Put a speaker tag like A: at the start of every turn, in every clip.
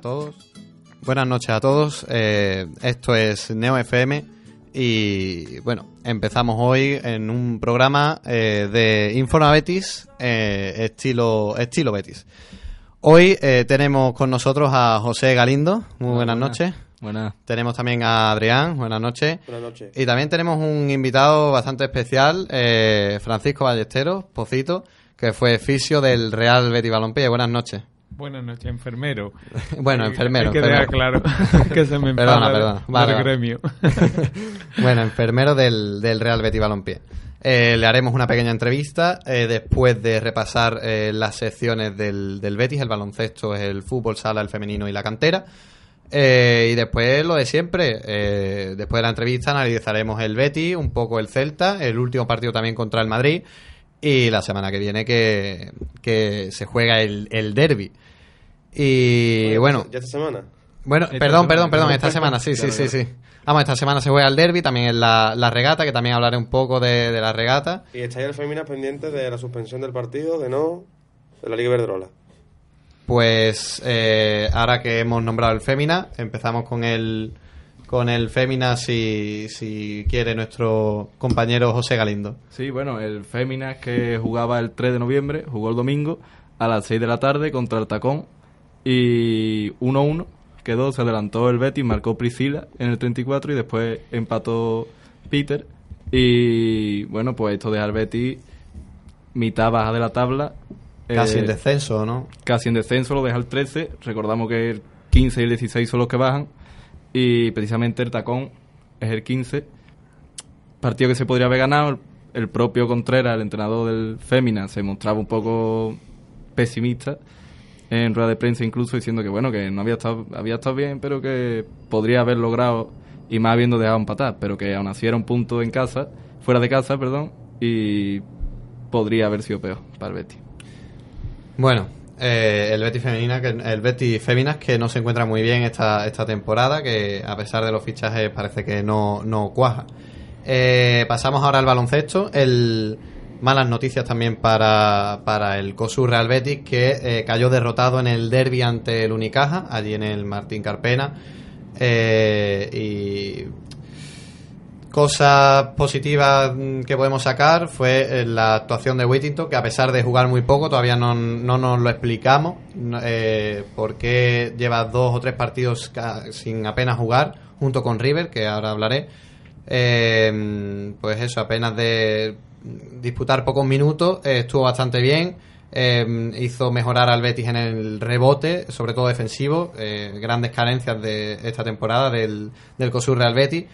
A: buenas noches a todos. Buenas noches a todos. Eh, esto es Neo FM y bueno, empezamos hoy en un programa eh, de Informa Betis, eh, estilo, estilo Betis. Hoy eh, tenemos con nosotros a José Galindo. Muy buenas, noches.
B: Buenas.
A: Tenemos también a Adrián. Buenas noches.
C: Buenas noches.
A: Y también tenemos un invitado bastante especial, eh, Francisco Ballesteros, Pocito, que fue fisio del Real Betis Balompié. Buenas noches.
D: Buenas noches, enfermero.
A: Bueno,
D: Hay-
A: enfermero,
D: Hay que dejar
A: enfermero.
D: claro que se me
A: Perdona, perdona. Vale, vale.
D: gremio.
A: bueno, enfermero del, del Real Betis Balompié. Eh, le haremos una pequeña entrevista eh, después de repasar eh, las secciones del, del Betis, el baloncesto, el fútbol, sala, el femenino y la cantera. Eh, y después lo de siempre, eh, después de la entrevista analizaremos el Betis, un poco el Celta, el último partido también contra el Madrid y la semana que viene que, que se juega el, el derby. Y bueno,
C: ¿Ya esta semana?
A: bueno,
D: Esta
A: perdón,
D: semana,
A: perdón, perdón, esta semana, sí, sí,
C: Claro,
A: sí,
C: claro.
A: sí. Vamos, esta semana se juega el derby, también en la, la regata, que también hablaré un poco de, de la regata.
C: Y estáis el Feminas pendientes de la suspensión del partido, de no, de la Liga Iberdrola.
A: Pues eh, ahora que hemos nombrado el Fémina, empezamos con el con el Fémina si, si quiere nuestro compañero José Galindo.
B: Sí, bueno, el Féminas que jugaba el 3 de noviembre, jugó el domingo a las 6 de la tarde contra el Tacón y 1-1 quedó, se adelantó el Betis, marcó Priscila en el 34 y después empató Peter y bueno, pues esto deja al Betis mitad baja de la tabla.
A: Casi
B: eh,
A: en descenso, ¿no?
B: casi en descenso, lo deja el 13. Recordamos que el 15 y el 16 son los que bajan. Y precisamente el tacón es el 15. Partido que se podría haber ganado. El, el propio Contreras, el entrenador del Fémina, se mostraba un poco pesimista en rueda de prensa incluso diciendo que bueno que no había estado había estado bien pero que podría haber logrado y más habiendo dejado empatar pero que aún así era un punto en casa fuera de casa perdón y podría haber sido peor para el Betis
A: Bueno, eh, el Betis femenina, que el Betis Féminas que no se encuentra muy bien esta, esta temporada, que a pesar de los fichajes parece que no, no cuaja. Eh, pasamos ahora al baloncesto. El, malas noticias también para, para el COSUR Real Betis, que eh, cayó derrotado en el derby ante el Unicaja, allí en el Martín Carpena. Eh, y Cosas positivas mm, que podemos sacar fue eh, la actuación de Whittington, que a pesar de jugar muy poco, todavía no, no nos lo explicamos. Eh, por qué lleva dos o tres partidos sin apenas jugar, junto con River, que ahora hablaré. Eh, pues eso, apenas de disputar pocos minutos, eh, estuvo bastante bien. eh, hizo mejorar al Betis en el rebote, sobre todo defensivo. eh, grandes carencias de esta temporada del, del COSUR Real Betis.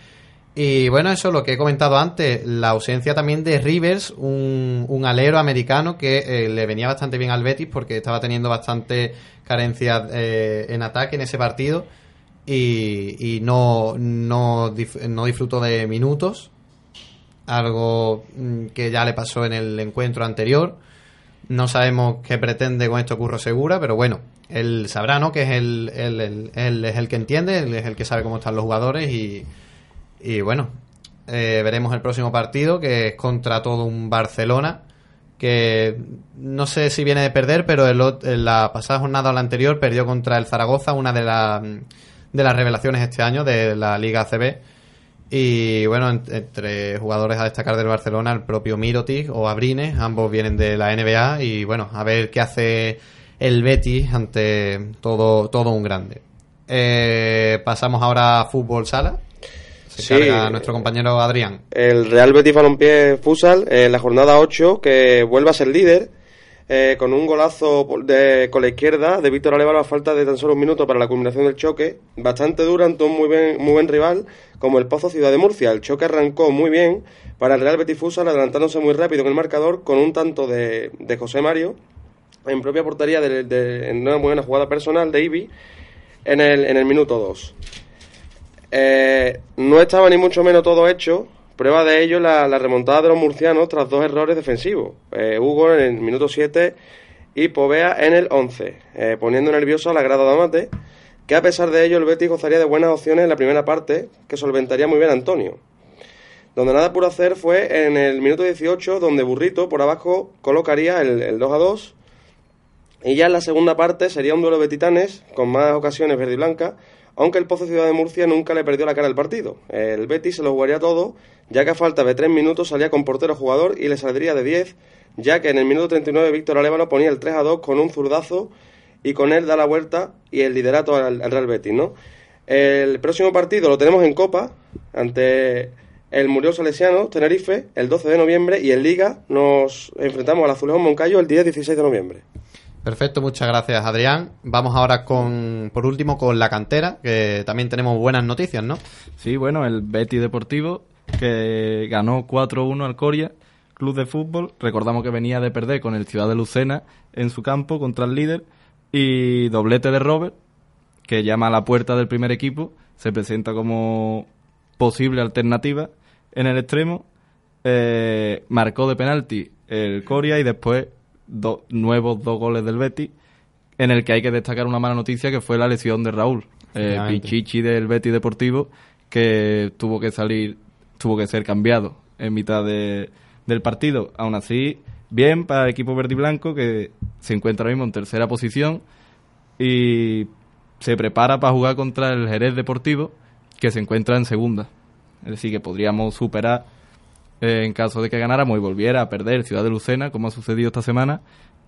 A: Y bueno, eso lo que he comentado antes, la ausencia también de Rivers, un, un alero americano que le venía bastante bien al Betis porque estaba teniendo bastante carencias en ataque en ese partido y, y no, no, no disfrutó de minutos, algo mm, que ya le pasó en el encuentro anterior. No sabemos qué pretende con esto Curro Segura, pero bueno, él sabrá, ¿no? Que es el, el- el- él es el que entiende, él es el que sabe cómo están los jugadores y, y bueno, eh, veremos el próximo partido, que es contra todo un Barcelona, que no sé si viene de perder, pero en la pasada jornada o la anterior perdió contra el Zaragoza, una de, la- de las revelaciones este año de la Liga ACB. Y bueno, en- entre jugadores a destacar del Barcelona, el propio Mirotic o Abrines, ambos vienen de la NBA y bueno, a ver qué hace el Betis ante todo, todo un grande. Eh, pasamos ahora a fútbol sala. Se
C: Sí.
A: carga nuestro compañero Adrián.
C: El Real Betis Balompié Futsal en la jornada 8 que vuelve a ser líder eh, con un golazo de, con la izquierda de Víctor Alevalo a falta de tan solo un minuto para la culminación del choque. Bastante duro ante un muy, muy buen rival como el Pozo Ciudad de Murcia. El choque arrancó muy bien para el Real Betis adelantándose muy rápido en el marcador con un tanto de, de José Mario en propia portería de, de- en una muy buena jugada personal de Ibi en el, en el minuto 2. Eh, no estaba ni mucho menos todo hecho. Prueba de ello la, remontada de los murcianos tras dos errores defensivos. Eh, Hugo en el minuto 7 y Povea en el 11, eh, poniendo nervioso a la grada Amate, que a pesar de ello el Betis gozaría de buenas opciones en la primera parte, que solventaría muy bien a Antonio. Donde nada pudo hacer fue en el minuto 18, donde Burrito por abajo colocaría el, el 2 a 2 Y ya en la segunda parte sería un duelo de titanes, con más ocasiones verde y blanca, aunque el Pozo Ciudad de Murcia nunca le perdió la cara al partido. El Betis se lo jugaría todo, ya que a falta de tres minutos salía con portero jugador y le saldría de 10, ya que en el minuto 39 Víctor Alévano ponía el 3 a 2 con un zurdazo y con él da la vuelta y el liderato al, al Real Betis, ¿no? El próximo partido lo tenemos en Copa, ante el Muriel Salesiano, Tenerife, el 12 de noviembre, y en Liga nos enfrentamos al Azulejón Moncayo el día 16 de noviembre.
A: Perfecto, muchas gracias Adrián. Vamos ahora con, por último, con la cantera, que también tenemos buenas noticias, ¿no?
B: Sí, bueno, el Betis Deportivo, que ganó 4-1 al Coria, club de fútbol. Recordamos que venía de perder con el Ciudad de Lucena en su campo contra el líder. Y doblete de Robert, que llama a la puerta del primer equipo, se presenta como posible alternativa en el extremo. Eh, marcó de penalti el Coria y después do- nuevos dos goles del Betis, en el que hay que destacar una mala noticia que fue la lesión de Raúl, eh. Pichichi del Betis Deportivo, que tuvo que salir, tuvo que ser cambiado en mitad de- del partido. Aún así, bien para el equipo verde y blanco que se encuentra ahora mismo en tercera posición y se prepara para jugar contra el Jerez Deportivo que se encuentra en segunda. Es decir, que podríamos superar eh, en caso de que ganáramos y volviera a perder Ciudad de Lucena, como ha sucedido esta semana,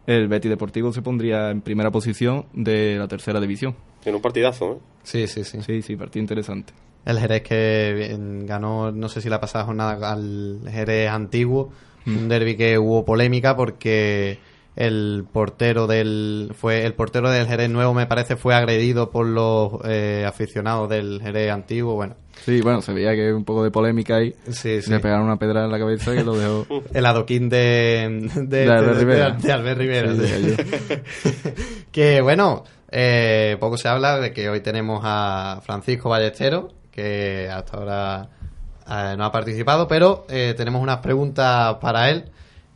B: el Betis Deportivo se pondría en primera posición de la tercera división.
C: En un partidazo, ¿eh?
A: Sí, sí, sí.
B: Sí, sí, partido interesante.
A: El Jerez que ganó, no sé si la pasada jornada al Jerez antiguo, un derby que hubo polémica porque el portero del fue el portero del Jerez nuevo me parece fue agredido por los eh, aficionados del Jerez antiguo, bueno,
B: Sí, bueno, se veía que un poco de polémica ahí.
A: sí, sí.
B: Le pegaron una pedra en la cabeza que lo dejó.
A: El adoquín de, de,
B: De Albert
A: de-
B: Rivera.
A: de Albert Rivera,
B: Sí,
A: sí. que bueno, eh, poco se habla de que hoy tenemos a Francisco Ballesteros, que hasta ahora eh, no ha participado, pero eh, tenemos unas preguntas para él.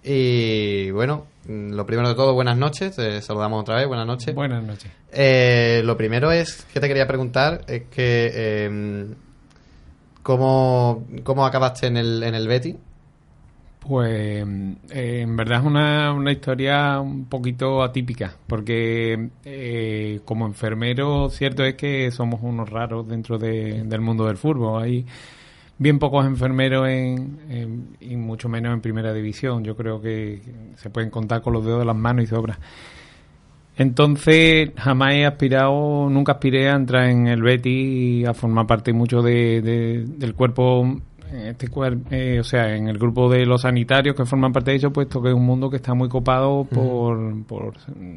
A: Y bueno, lo primero de todo, buenas noches, te saludamos otra vez, buenas noches.
D: Buenas noches.
A: Eh, lo primero es que te quería preguntar es que eh, ¿cómo, cómo acabaste en el, en el Betty.
D: Pues eh, en verdad es una, una historia un poquito atípica, porque eh, como enfermero cierto es que somos unos raros dentro de- del mundo del fútbol. Hay bien pocos enfermeros en, en- y mucho menos en primera división. Yo creo que se pueden contar con los dedos de las manos y sobra. Entonces jamás he aspirado, nunca aspiré a entrar en el Betis y a formar parte mucho de, de- del cuerpo, este cuer- eh, o sea, en el grupo de los sanitarios que forman parte de ello, puesto que es un mundo que está muy copado por, por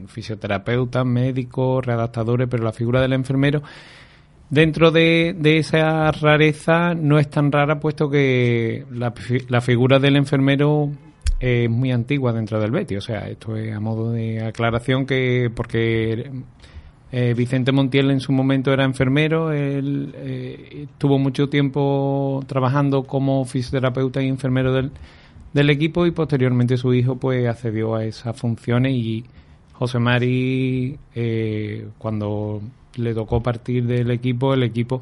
D: fisioterapeutas, médicos, readaptadores, pero la figura del enfermero dentro de, de esa rareza no es tan rara, puesto que la, la figura del enfermero es muy antigua dentro del Betis. O sea, esto es a modo de aclaración que porque eh, Vicente Montiel en su momento era enfermero, él eh, mucho tiempo trabajando como fisioterapeuta y enfermero del, del equipo y posteriormente su hijo pues accedió a esas funciones y José Mari eh, cuando le tocó partir del equipo, el equipo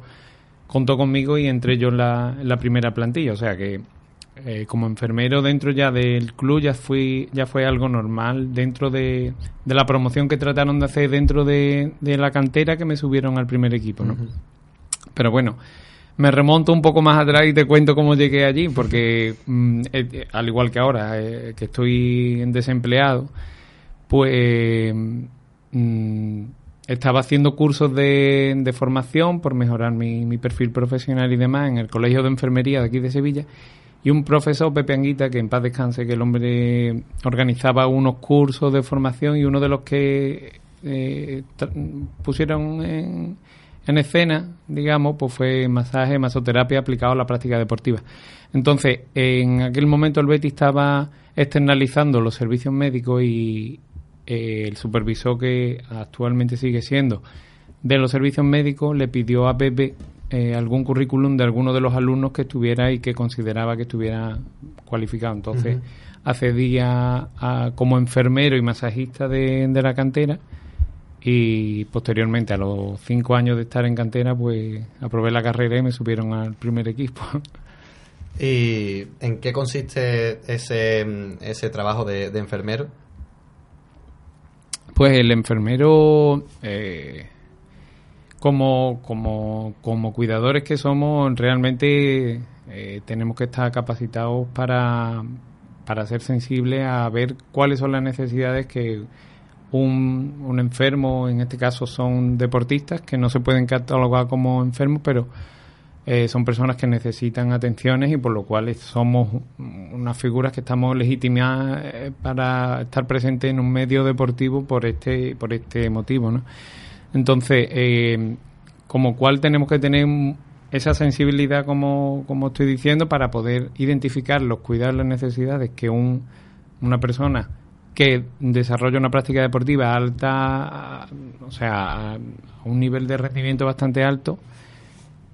D: contó conmigo y entré yo en la, en la primera plantilla, o sea que eh, como enfermero dentro ya del club ya fui ya fue algo normal dentro de, de la promoción que trataron de hacer dentro de, de la cantera que me subieron al primer equipo ¿no? pero bueno me remonto un poco más atrás y te cuento cómo llegué allí porque mm, eh, eh, al igual que ahora eh, que estoy desempleado pues mm, estaba haciendo cursos de, de formación por mejorar mi, mi perfil profesional y demás en el Colegio de Enfermería de aquí de Sevilla y un profesor, Pepe Anguita, que en paz descanse, que el hombre organizaba unos cursos de formación y uno de los que eh, pusieron en, en escena, digamos, pues fue masaje, masoterapia aplicado a la práctica deportiva. Entonces, en aquel momento el Betis estaba externalizando los servicios médicos y eh, el supervisor que actualmente sigue siendo de los servicios médicos le pidió a Pepe eh, algún currículum de alguno de los alumnos que estuviera y que consideraba que estuviera cualificado. Entonces, accedí a, a- como enfermero y masajista de, de la cantera y posteriormente, a los cinco años de estar en cantera, pues aprobé la carrera y me subieron al primer equipo.
A: ¿Y en qué consiste ese, ese trabajo de, de enfermero?
D: Pues el enfermero, eh, como, como, como cuidadores que somos, realmente eh, tenemos que estar capacitados para, para ser sensibles a ver cuáles son las necesidades que un, un enfermo, en este caso son deportistas, que no se pueden catalogar como enfermos, pero eh, son personas que necesitan atenciones y por lo cual somos unas figuras que estamos legitimadas eh, para estar presentes en un medio deportivo por este por este motivo ¿no? entonces eh, como cual tenemos que tener esa sensibilidad como, como estoy diciendo para poder identificarlos cuidar las necesidades que un, una persona que desarrolla una práctica deportiva alta o sea a un nivel de rendimiento bastante alto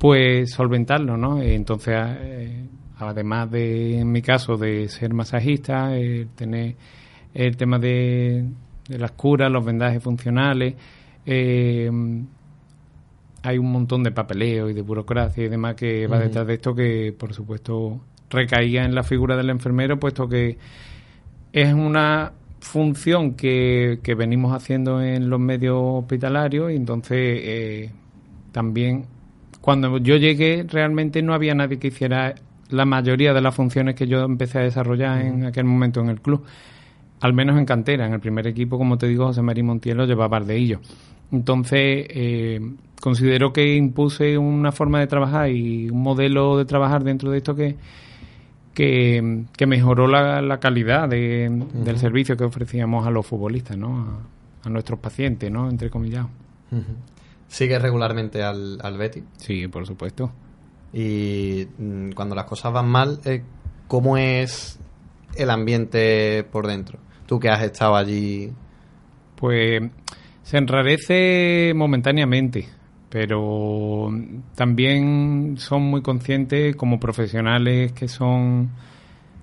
D: pues solventarlo, ¿no? Entonces, eh, además de, en mi caso, de ser masajista, eh, tener el tema de, las curas, los vendajes funcionales, eh, hay un montón de papeleo y de burocracia y demás que va detrás de esto que, por supuesto, recaía en la figura del enfermero, puesto que es una función que, que venimos haciendo en los medios hospitalarios y entonces también cuando yo llegué realmente no había nadie que hiciera la mayoría de las funciones que yo empecé a desarrollar en aquel momento en el club. Al menos en cantera, en el primer equipo, como te digo, José María Montiel llevaba de ellos. Entonces, eh, considero que impuse una forma de trabajar y un modelo de trabajar dentro de esto que, que, mejoró la, calidad del servicio que ofrecíamos a los futbolistas, ¿no? A, nuestros pacientes, ¿no? Entre comillas.
A: ¿Sigue regularmente al, al Betty?
D: Sí, por supuesto.
A: Y mm, cuando las cosas van mal, eh, ¿cómo es el ambiente por dentro? Tú que has estado allí.
D: Pues se enrarece momentáneamente, pero también son muy conscientes como profesionales que son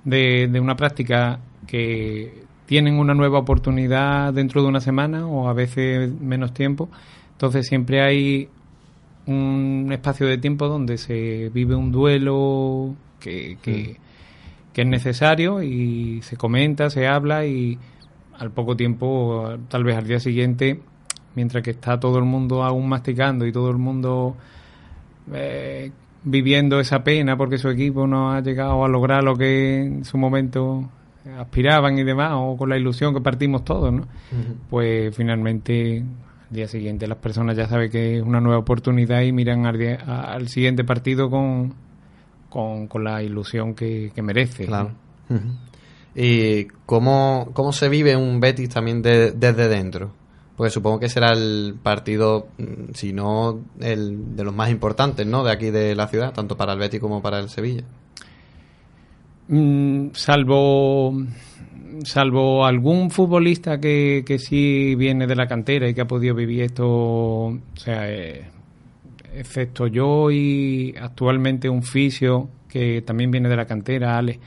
D: de, de una práctica que tienen una nueva oportunidad dentro de una semana o a veces menos tiempo entonces siempre hay un espacio de tiempo donde se vive un duelo que, que, mm. es necesario y se comenta, se habla y al poco tiempo, tal vez al día siguiente, mientras que está todo el mundo aún masticando y todo el mundo eh, viviendo esa pena porque su equipo no ha llegado a lograr lo que en su momento aspiraban y demás, o con la ilusión que partimos todos, ¿no? Pues finalmente día siguiente las personas ya saben que es una nueva oportunidad y miran al, siguiente partido con, con, la ilusión que, merece.
A: Claro. ¿Y cómo, cómo se vive un Betis también desde dentro? Porque supongo que será el partido, mm, si no el de los más importantes, ¿no? De aquí de la ciudad, tanto para el Betis como para el Sevilla.
D: Mm, salvo salvo algún futbolista que, que sí viene de la cantera y que ha podido vivir esto, o sea, eh, excepto yo y actualmente un fisio que también viene de la cantera, Ale,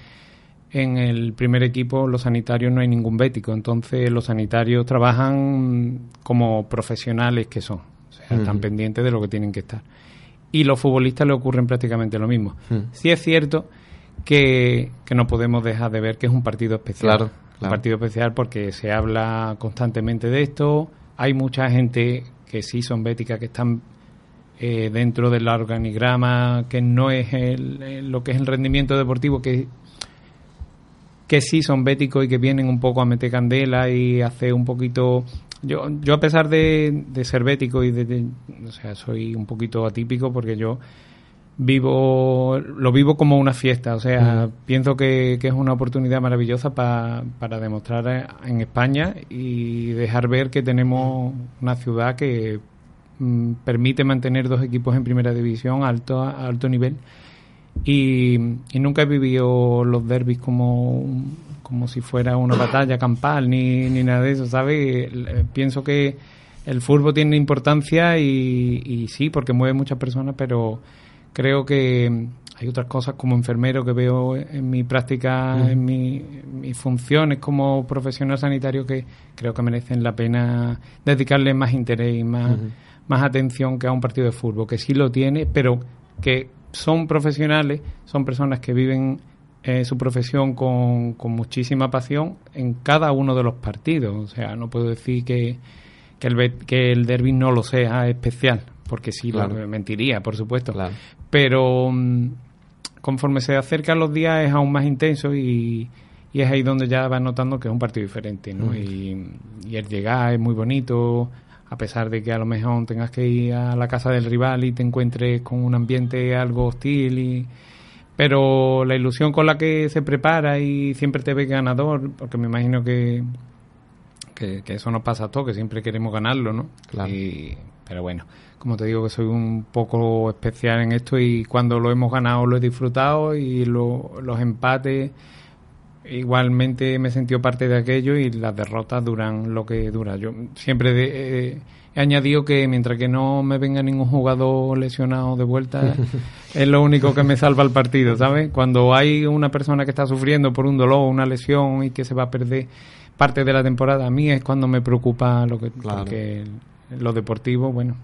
D: en el primer equipo los sanitarios no hay ningún bético, entonces los sanitarios trabajan como profesionales que son, o sea, están pendientes de lo que tienen que estar. Y los futbolistas le ocurren prácticamente lo mismo. Sí es cierto que, no podemos dejar de ver que es un partido especial.
A: Claro,
D: Un partido especial porque se habla constantemente de esto. Hay mucha gente que sí son béticas, que están eh, dentro del organigrama, que no es el, lo que es el rendimiento deportivo, que, que sí son béticos y que vienen un poco a meter candela y hacer un poquito... Yo, yo a pesar de, de ser bético y de, O sea, soy un poquito atípico porque yo vivo lo vivo como una fiesta, o sea, pienso que, es una oportunidad maravillosa para demostrar en España y dejar ver que tenemos una ciudad que mm, permite mantener dos equipos en primera división a alto, alto nivel. Y, nunca he vivido los derbis como, como si fuera una batalla campal ni, ni nada de eso, ¿sabes? Pienso que el fútbol tiene importancia y, y sí, porque mueve muchas personas, pero creo que hay otras cosas como enfermero que veo en mi práctica, en, mis funciones como profesional sanitario que creo que merecen la pena dedicarle más interés y más, más atención que a un partido de fútbol, que sí lo tiene, pero que son profesionales, son personas que viven eh, su profesión con, con, muchísima pasión en cada uno de los partidos. O sea, no puedo decir que, que el, que el derby no lo sea especial, porque sí, lo, mentiría, por supuesto. Pero mm, conforme se acercan los días es aún más intenso y, y, es ahí donde ya vas notando que es un partido diferente. ¿no? Y, y el llegar es muy bonito a pesar de que a lo mejor tengas que ir a la casa del rival y te encuentres con un ambiente algo hostil y pero la ilusión con la que se prepara y siempre te ve ganador porque me imagino que que, eso nos pasa a todos que siempre queremos ganarlo no
A: claro.
D: pero bueno como te digo que soy un poco especial en esto y cuando lo hemos ganado lo he disfrutado y los empates igualmente me he sentido parte de aquello y las derrotas duran lo que dura. Yo siempre he añadido que mientras que no me venga ningún jugador lesionado de vuelta, es lo único que me salva el partido, ¿sabes? Cuando hay una persona que está sufriendo por un dolor, una lesión y que se va a perder parte de la temporada, a mí es cuando me preocupa lo que porque lo deportivo, bueno,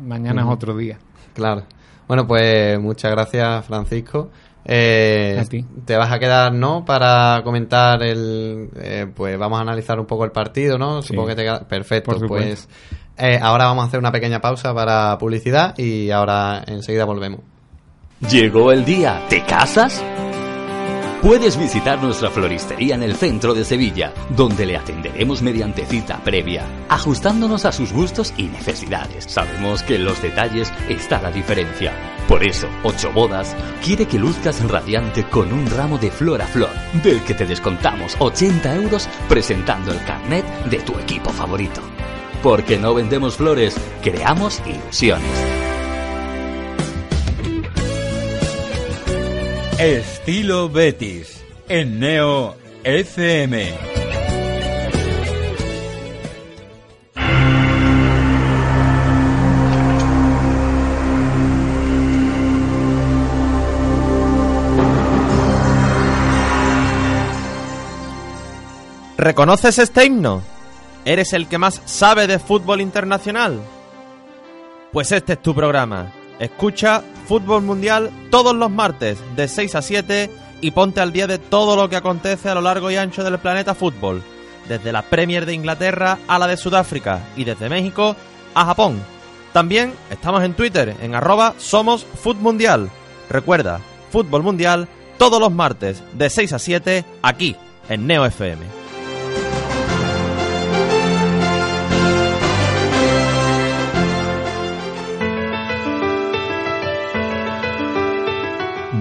D: mañana es otro día.
A: Claro. Bueno, pues muchas gracias, Francisco. Eh, te vas a quedar, ¿no? Para comentar el. Eh, pues vamos a analizar un poco el partido, ¿no? Supongo que te queda. Perfecto, pues. Eh, ahora vamos a hacer una pequeña pausa para publicidad y ahora enseguida volvemos.
E: Llegó el día. ¿Te casas? Puedes visitar nuestra floristería en el centro de Sevilla, donde le atenderemos mediante cita previa, ajustándonos a sus gustos y necesidades. Sabemos que en los detalles está la diferencia. Por eso, Ocho Bodas quiere que luzcas radiante con un ramo de flor a flor, del que te descontamos 80 euros presentando el carnet de tu equipo favorito. Porque no vendemos flores, creamos ilusiones.
F: Estilo Betis en Neo FM.
G: ¿Reconoces este himno? ¿Eres el que más sabe de fútbol internacional? Pues este es tu programa. Escucha Fútbol Mundial todos los martes de 6 a 7 y ponte al día de todo lo que acontece a lo largo y ancho del planeta fútbol, desde la Premier de Inglaterra a la de Sudáfrica y desde México a Japón. También estamos en Twitter en arroba somos Mundial. Recuerda, Fútbol Mundial todos los martes de 6 a 7 aquí en Neo FM.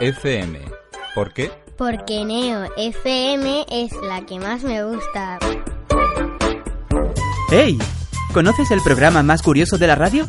F: FM. ¿Por qué?
H: Porque Neo FM es la que más me gusta.
I: ¡Hey! ¿Conoces el programa más curioso de la radio?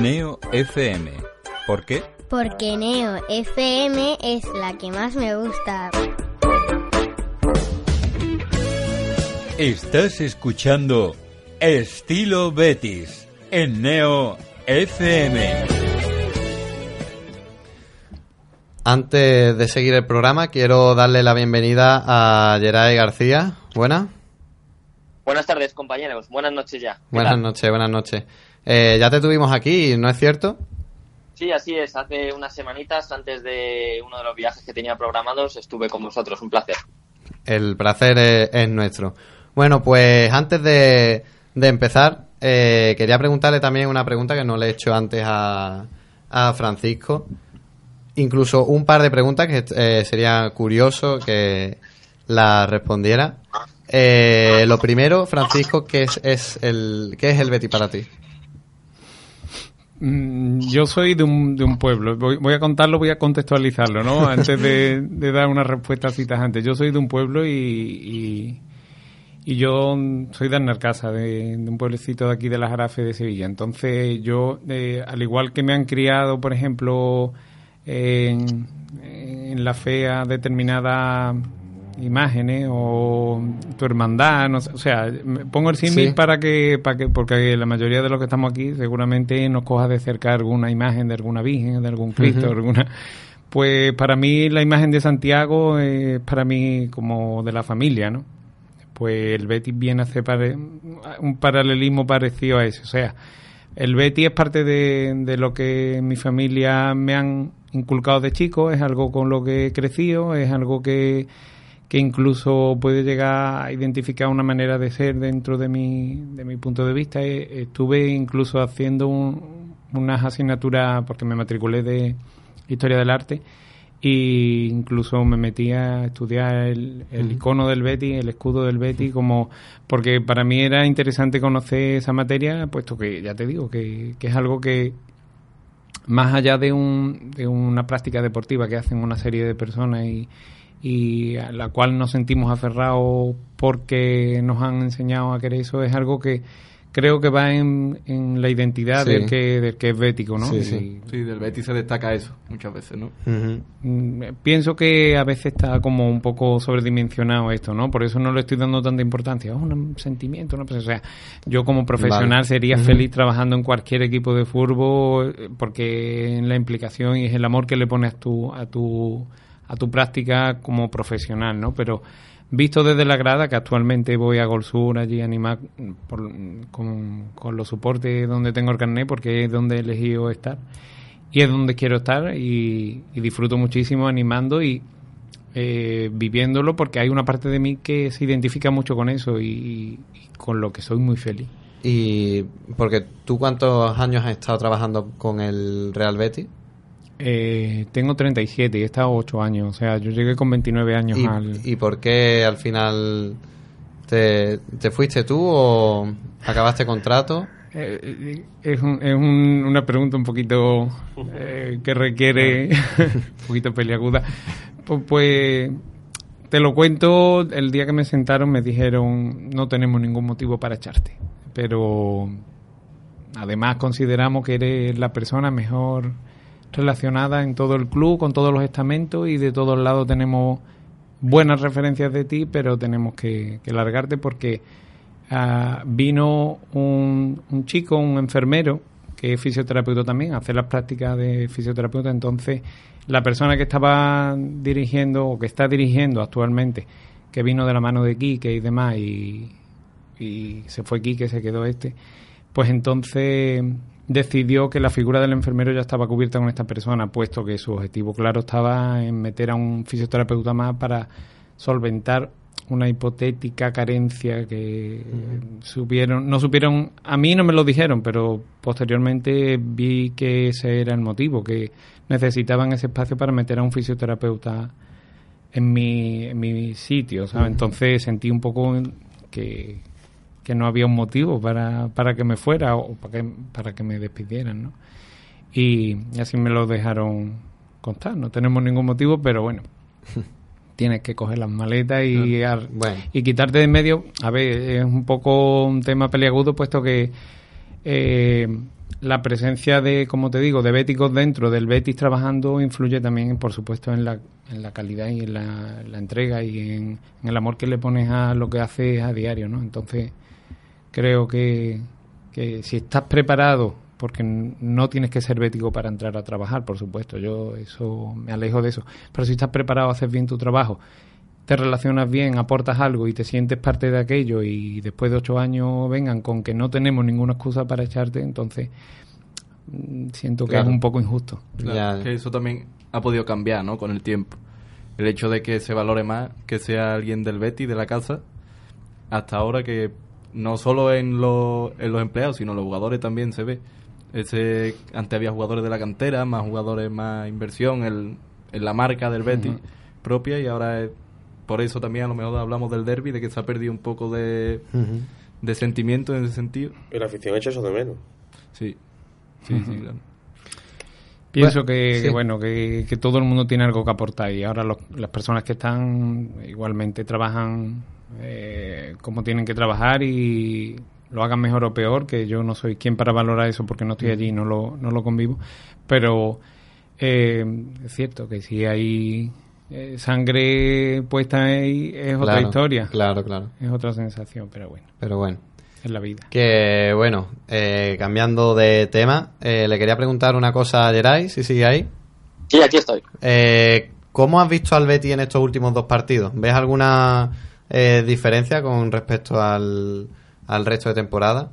F: Neo FM. ¿Por qué?
H: Porque Neo FM es la que más me gusta.
F: Estás escuchando Estilo Betis en Neo FM.
A: Antes de seguir el programa, quiero darle la bienvenida a Geray García. Buenas.
J: Buenas tardes, compañeros. Buenas noches ya. ¿Qué
A: Buenas noches, buenas noches. Eh, ya te tuvimos aquí, ¿no es cierto?
J: Sí, así es. Hace unas semanitas, antes de uno de los viajes que tenía programados, estuve con vosotros. Un placer.
A: El placer es, es nuestro. Bueno, pues antes de, de empezar, eh, quería preguntarle también una pregunta que no le he hecho antes a, a Francisco. Incluso un par de preguntas que eh, sería curioso que la respondiera. Eh, lo primero, Francisco, ¿qué es, es el, ¿qué es el Betty para ti?
D: Mm, Yo soy de un, de un pueblo. Voy, voy a contarlo, voy a contextualizarlo, ¿no? Antes de, de dar una respuesta así tajante. Yo soy de un pueblo y, y, y yo soy de Arnarcasa, de, de un pueblecito de aquí de las Jarafes de Sevilla. Entonces, yo, eh, al igual que me han criado, por ejemplo, en, en la fe a determinadas imágenes o tu hermandad, no sé, o sea, me pongo el símil
A: Sí.
D: para que, para que, porque la mayoría de los que estamos aquí seguramente nos coja de cerca alguna imagen de alguna virgen, de algún Cristo, alguna, pues para mí la imagen de Santiago es para mí como de la familia, ¿no? Pues el Betis viene a hacer pare- un paralelismo parecido a ese, o sea, el Betis es parte de, de lo que mi familia me han inculcado de chico, es algo con lo que he crecido, es algo que, que incluso puede llegar a identificar una manera de ser dentro de mi, de mi punto de vista. Eh, Estuve incluso haciendo un- unas asignaturas, porque me matriculé de Historia del Arte, y incluso me metí a estudiar el, el icono del Betty, el escudo del Betty, como porque para mí era interesante conocer esa materia, puesto que ya te digo que, que es algo que más allá de, un, de una práctica deportiva que hacen una serie de personas y, y a la cual nos sentimos aferrados porque nos han enseñado a querer eso, es algo que creo que va en, en la identidad
B: Sí.
D: del, que, del que es bético, ¿no?
B: Sí,
D: Y-
B: sí. Sí, del Betis se destaca eso muchas veces, ¿no?
D: Mm, Pienso que a veces está como un poco sobredimensionado esto, ¿no? Por eso no le estoy dando tanta importancia. Es un sentimiento, ¿no? Pues, o sea, yo como profesional
A: Vale.
D: sería feliz trabajando en cualquier equipo de fútbol eh, porque en la implicación y es el amor que le pones a tu, a tu, a tu práctica como profesional, ¿no? Pero visto desde la grada, que actualmente voy a Gol Sur allí animar con, los soportes donde tengo el carnet porque es donde he elegido estar y es donde quiero estar y, y disfruto muchísimo animando y eh, viviéndolo porque hay una parte de mí que se identifica mucho con eso y, y con lo que soy muy feliz.
A: Y porque tú cuántos años has estado trabajando con el Real Betis?
D: Eh, tengo 37 y he estado 8 años, o sea, yo llegué con 29 años
A: ¿Y,
D: al...
A: y por qué al final te, te fuiste tú o acabaste contrato?
D: Eh, es un- es un- una pregunta un poquito eh, que requiere un poquito peliaguda. Pu- Pues te lo cuento, el día que me sentaron me dijeron no tenemos ningún motivo para echarte, pero además consideramos que eres la persona mejor relacionada en todo el club, con todos los estamentos y de todos lados tenemos buenas referencias de ti, pero tenemos que, largarte porque ah, vino un, chico, un enfermero, que es fisioterapeuta también, a hacer las prácticas de fisioterapeuta. Entonces, la persona que estaba dirigiendo o que está dirigiendo actualmente, que vino de la mano de Quique y demás, y, y se fue Quique, se quedó este, pues entonces decidió que la figura del enfermero ya estaba cubierta con esta persona, puesto que su objetivo claro estaba en meter a un fisioterapeuta más para solventar una hipotética carencia que supieron, no supieron, a mí no me lo dijeron, pero posteriormente vi que ese era el motivo, que necesitaban ese espacio para meter a un fisioterapeuta en mi, en mi sitio, ¿sabes? Entonces sentí un poco que, que no había un motivo para, para que me fuera o para que, para que me despidieran, ¿no? Y, y así me lo dejaron constar. No tenemos ningún motivo, pero bueno, tienes que coger las maletas y, ar- y quitarte de en medio. A ver, es un poco un tema peliagudo, puesto que eh, la presencia de, como te digo, de béticos dentro del Betis trabajando influye también, por supuesto, en la, en la calidad y en la, la entrega y en, en el amor que le pones a lo que haces a diario, ¿no? Entonces, creo que, que si estás preparado, porque no tienes que ser bético para entrar a trabajar, por supuesto, yo eso me alejo de eso, pero si estás preparado, haces bien tu trabajo, te relacionas bien, aportas algo y te sientes parte de aquello y después de ocho años vengan con que no tenemos ninguna excusa para echarte, entonces mm, siento que
B: Claro.
D: es un poco injusto.
B: Claro, que eso también ha podido cambiar, ¿no? Con el tiempo. El hecho de que se valore más que sea alguien del Betty, de la casa, hasta ahora que no solo en, los en los empleados, sino en los jugadores también se ve. Ese, antes había jugadores de la cantera, más jugadores, más inversión en, en la marca del Betty
D: Ujú.
B: propia y ahora es- por eso también a lo mejor hablamos del derby, de que se ha perdido un poco de, de sentimiento en ese sentido.
C: Y la afición echa eso de menos.
B: Sí, sí, sí, claro.
D: Pienso
B: Bueno,
D: que,
B: sí.
D: que, bueno que, que todo el mundo tiene algo que aportar y ahora los- las personas que están igualmente trabajan eh, como tienen que trabajar y lo hagan mejor o peor, que yo no soy quien para valorar eso porque no estoy allí y no lo, no lo convivo, pero eh, es cierto que si hay eh, sangre puesta ahí es otra historia.
A: Claro, claro.
D: Es otra sensación, pero bueno,
A: Pero bueno.
D: es la vida.
A: Que bueno, eh, cambiando de tema, eh, le quería preguntar una cosa a Geray, si sigue ahí.
J: Sí, aquí estoy.
A: Eh, ¿Cómo has visto al Betty en estos últimos dos partidos? ¿Ves alguna eh, diferencia con respecto al, al resto de temporada?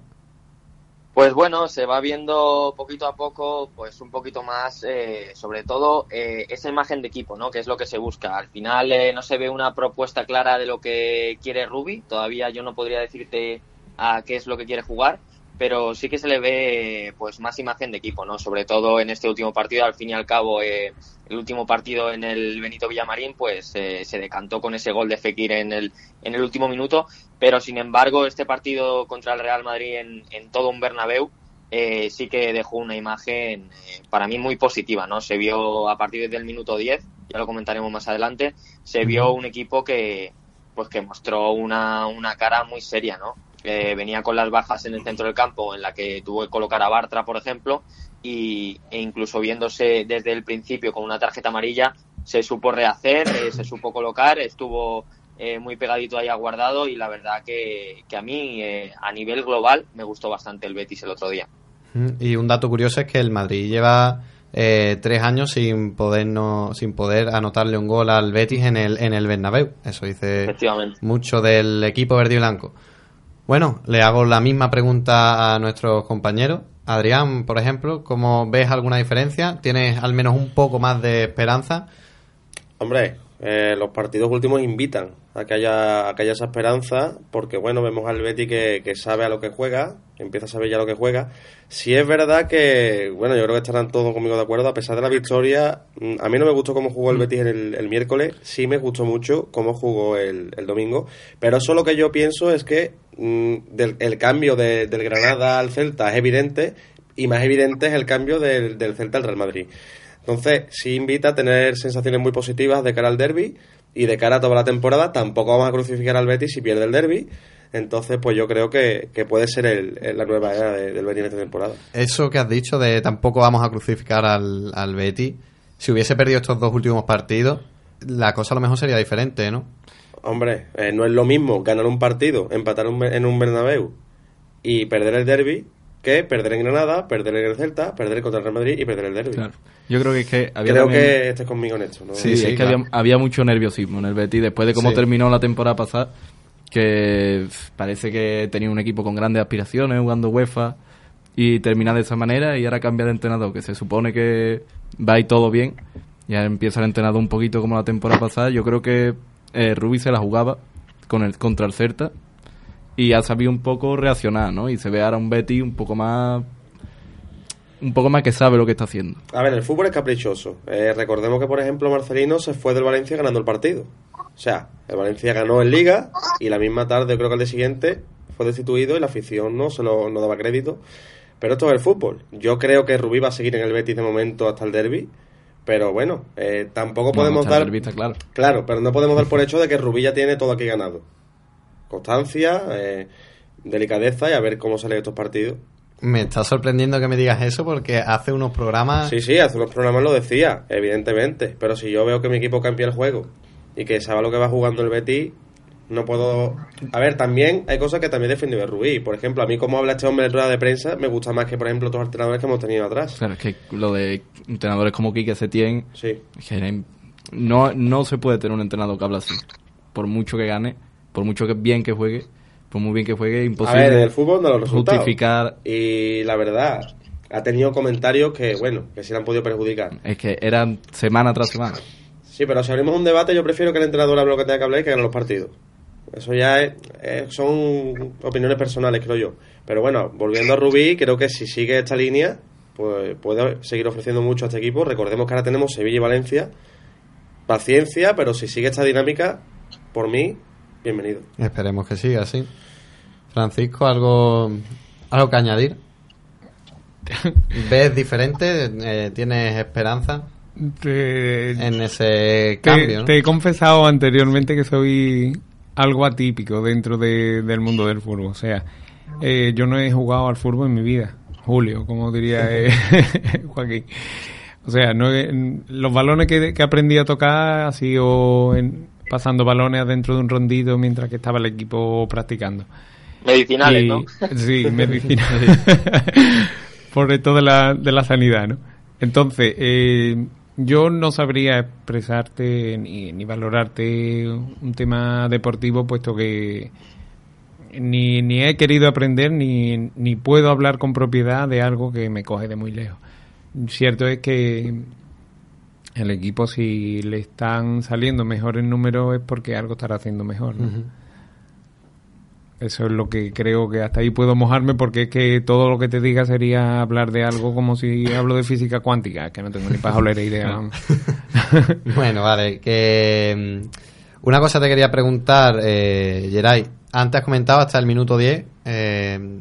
J: Pues bueno, se va viendo poquito a poco, pues un poquito más, eh, sobre todo eh, esa imagen de equipo, ¿no? Que es lo que se busca. Al final eh, no se ve una propuesta clara de lo que quiere Ruby. Todavía yo no podría decirte a qué es lo que quiere jugar, pero sí que se le ve, pues más imagen de equipo, ¿no? Sobre todo en este último partido. Al fin y al cabo, eh, el último partido en el Benito Villamarín, pues eh, se decantó con ese gol de Fekir en el en el último minuto pero sin embargo este partido contra el Real Madrid en, en todo un Bernabéu eh, sí que dejó una imagen eh, para mí muy positiva, ¿no? Se vio a partir del minuto 10, ya lo comentaremos más adelante, se vio un equipo que pues que mostró una, una cara muy seria, ¿no? Eh, venía con las bajas en el centro del campo en la que tuvo que colocar a Bartra, por ejemplo, y, e incluso viéndose desde el principio con una tarjeta amarilla, se supo rehacer, eh, se supo colocar, estuvo eh, muy pegadito ahí aguardado y la verdad que, que a mí eh, a nivel global me gustó bastante el Betis el otro día.
A: Mm, Y un dato curioso es que el Madrid lleva eh, tres años sin poder no, sin poder anotarle un gol al Betis en el en el Bernabéu. Eso dice mucho del equipo verde y blanco. Bueno, le hago la misma pregunta a nuestros compañeros. Adrián, por ejemplo, ¿cómo ves alguna diferencia? ¿Tienes al menos un poco más de esperanza?
C: Hombre, eh, los partidos últimos invitan a que haya, a que haya esa esperanza, porque bueno, vemos al Betty que, que sabe a lo que juega, empieza a saber ya lo que juega. Si es verdad que, bueno, yo creo que estarán todos conmigo de acuerdo, a pesar de la victoria, mm, a mí no me gustó cómo jugó el Betis el, el miércoles, sí me gustó mucho cómo jugó el, el domingo, pero eso lo que yo pienso es que mm, del, el cambio de- del Granada al Celta es evidente, y más evidente es el cambio del, del Celta al Real Madrid. Entonces, sí invita a tener sensaciones muy positivas de cara al derby y de cara a toda la temporada. Tampoco vamos a crucificar al Betis si pierde el derby. Entonces, pues yo creo que, que puede ser el- el- la nueva era de- del Betis en esta temporada.
A: Eso que has dicho de tampoco vamos a crucificar al, al Betis. Si hubiese perdido estos dos últimos partidos, la cosa a lo mejor sería diferente, ¿no?
C: Hombre, eh, no es lo mismo ganar un partido, empatar un- en un Bernabéu y perder el derby que perder en Granada, perder en el Celta, perder contra el Real Madrid y perder el derby.
B: Claro. Yo creo que es que había
C: Creo
B: también-
C: que estés conmigo en esto. ¿no?
B: Sí, es que había, había mucho nerviosismo en el Betis después de cómo
C: Sí.
B: terminó la temporada pasada, que parece que tenía un equipo con grandes aspiraciones jugando UEFA y termina de esa manera y ahora cambia de entrenador, que se supone que va a ir todo bien y ahora empieza el entrenador un poquito como la temporada pasada. Yo creo que eh, Rubí se la jugaba con el contra el Celta y ha sabido un poco reaccionar, ¿no? Y se ve ahora un Betis un poco más un poco más que sabe lo que está haciendo.
C: A ver, el fútbol es caprichoso. Eh, recordemos que, por ejemplo, Marcelino se fue del Valencia ganando el partido. O sea, el Valencia ganó en Liga y la misma tarde, creo que al día siguiente, fue destituido y la afición no se lo no daba crédito. Pero esto es el fútbol. Yo creo que Rubí va a seguir en el Betis de momento hasta el derby. Pero bueno, eh, tampoco
B: No,
C: podemos dar.
B: claro.
C: Claro, pero no podemos dar por hecho de que Rubí ya tiene todo aquí ganado. Constancia, eh, delicadeza y a ver cómo salen estos partidos.
A: Me está sorprendiendo que me digas eso porque hace unos programas...
C: Sí, sí, hace unos programas lo decía, evidentemente. Pero si yo veo que mi equipo cambia el juego y que sabe lo que va jugando el Betis, no puedo... A ver, también hay cosas que también defendió el Rubí. Por ejemplo, a mí como habla este hombre en rueda de prensa, me gusta más que, por ejemplo, otros entrenadores que hemos tenido atrás.
B: Claro, es que lo de entrenadores como Quique Setién...
C: Sí.
B: no, no se puede tener un entrenador que habla así. Por mucho que gane, por mucho que bien que juegue, por muy bien que juegue, imposible
C: A ver, en el fútbol no lo
B: justificar.
C: Y la verdad, ha tenido comentarios que, bueno, que sí le han podido perjudicar.
B: Es que eran semana tras semana.
C: Sí, pero si abrimos un debate, yo prefiero que el entrenador hable lo que tenga que hablar y que gane los partidos. Eso ya es, es- son opiniones personales, creo yo. Pero bueno, volviendo a Rubí, creo que si sigue esta línea, pues puede seguir ofreciendo mucho a este equipo. Recordemos que ahora tenemos Sevilla y Valencia. Paciencia, pero si sigue esta dinámica, por mí, bienvenido.
A: Esperemos que siga así. Francisco, ¿algo, algo que añadir? ¿Ves diferente? Eh, ¿Tienes esperanza
D: Te-
A: en ese
D: Te-
A: cambio? ¿no?
D: te he confesado anteriormente que soy algo atípico dentro de- del mundo del fútbol. O sea, eh, yo no he jugado al fútbol en mi vida. Julio, como diría eh, Joaquín. O sea, no los balones que, que aprendí a tocar ha sido en- pasando balones adentro de un rondito mientras que estaba el equipo practicando.
J: Medicinales,
D: Y-
J: ¿no?
D: Sí, medicinales. Por esto de la, de la sanidad, ¿no? Entonces, eh, yo no sabría expresarte ni, ni valorarte un tema deportivo, puesto que ni, ni he querido aprender ni, ni puedo hablar con propiedad de algo que me coge de muy lejos. Cierto es que el equipo, si le están saliendo mejores números, es porque algo estará haciendo mejor. ¿no? Eso es lo que creo que hasta ahí puedo mojarme porque es que todo lo que te diga sería hablar de algo como si hablo de física cuántica, que no tengo ni pajolera idea.
A: bueno, vale. Que, mm, una cosa te quería preguntar, eh, Geray. Antes has comentado hasta el minuto 10. eh,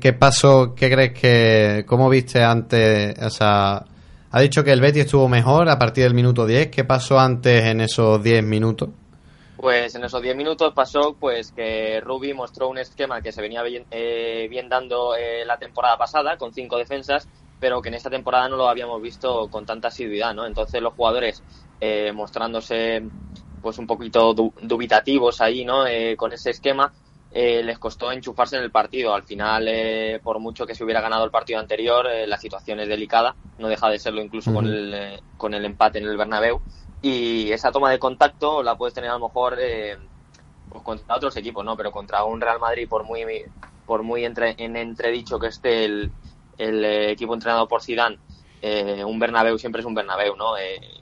A: ¿Qué pasó? ¿Qué crees que... ¿Cómo viste antes? O sea, ha dicho que el Betis estuvo mejor a partir del minuto 10. ¿Qué pasó antes en esos 10 minutos?
J: Pues en esos 10 minutos pasó pues que Rubi mostró un esquema que se venía bien, eh, bien dando eh, la temporada pasada con cinco defensas, pero que en esta temporada no lo habíamos visto con tanta asiduidad, ¿no? Entonces los jugadores eh, mostrándose pues un poquito du- dubitativos ahí, ¿no? Eh, con ese esquema eh, les costó enchufarse en el partido. Al final, eh, por mucho que se hubiera ganado el partido anterior, eh, la situación es delicada, no deja de serlo incluso con, el, eh, con el empate en el Bernabéu. Y esa toma de contacto la puedes tener a lo mejor eh, pues contra otros equipos, ¿no? Pero contra un Real Madrid, por muy por muy entre, en entredicho que esté el, el equipo entrenado por Zidane, eh, un Bernabéu siempre es un Bernabéu, ¿no?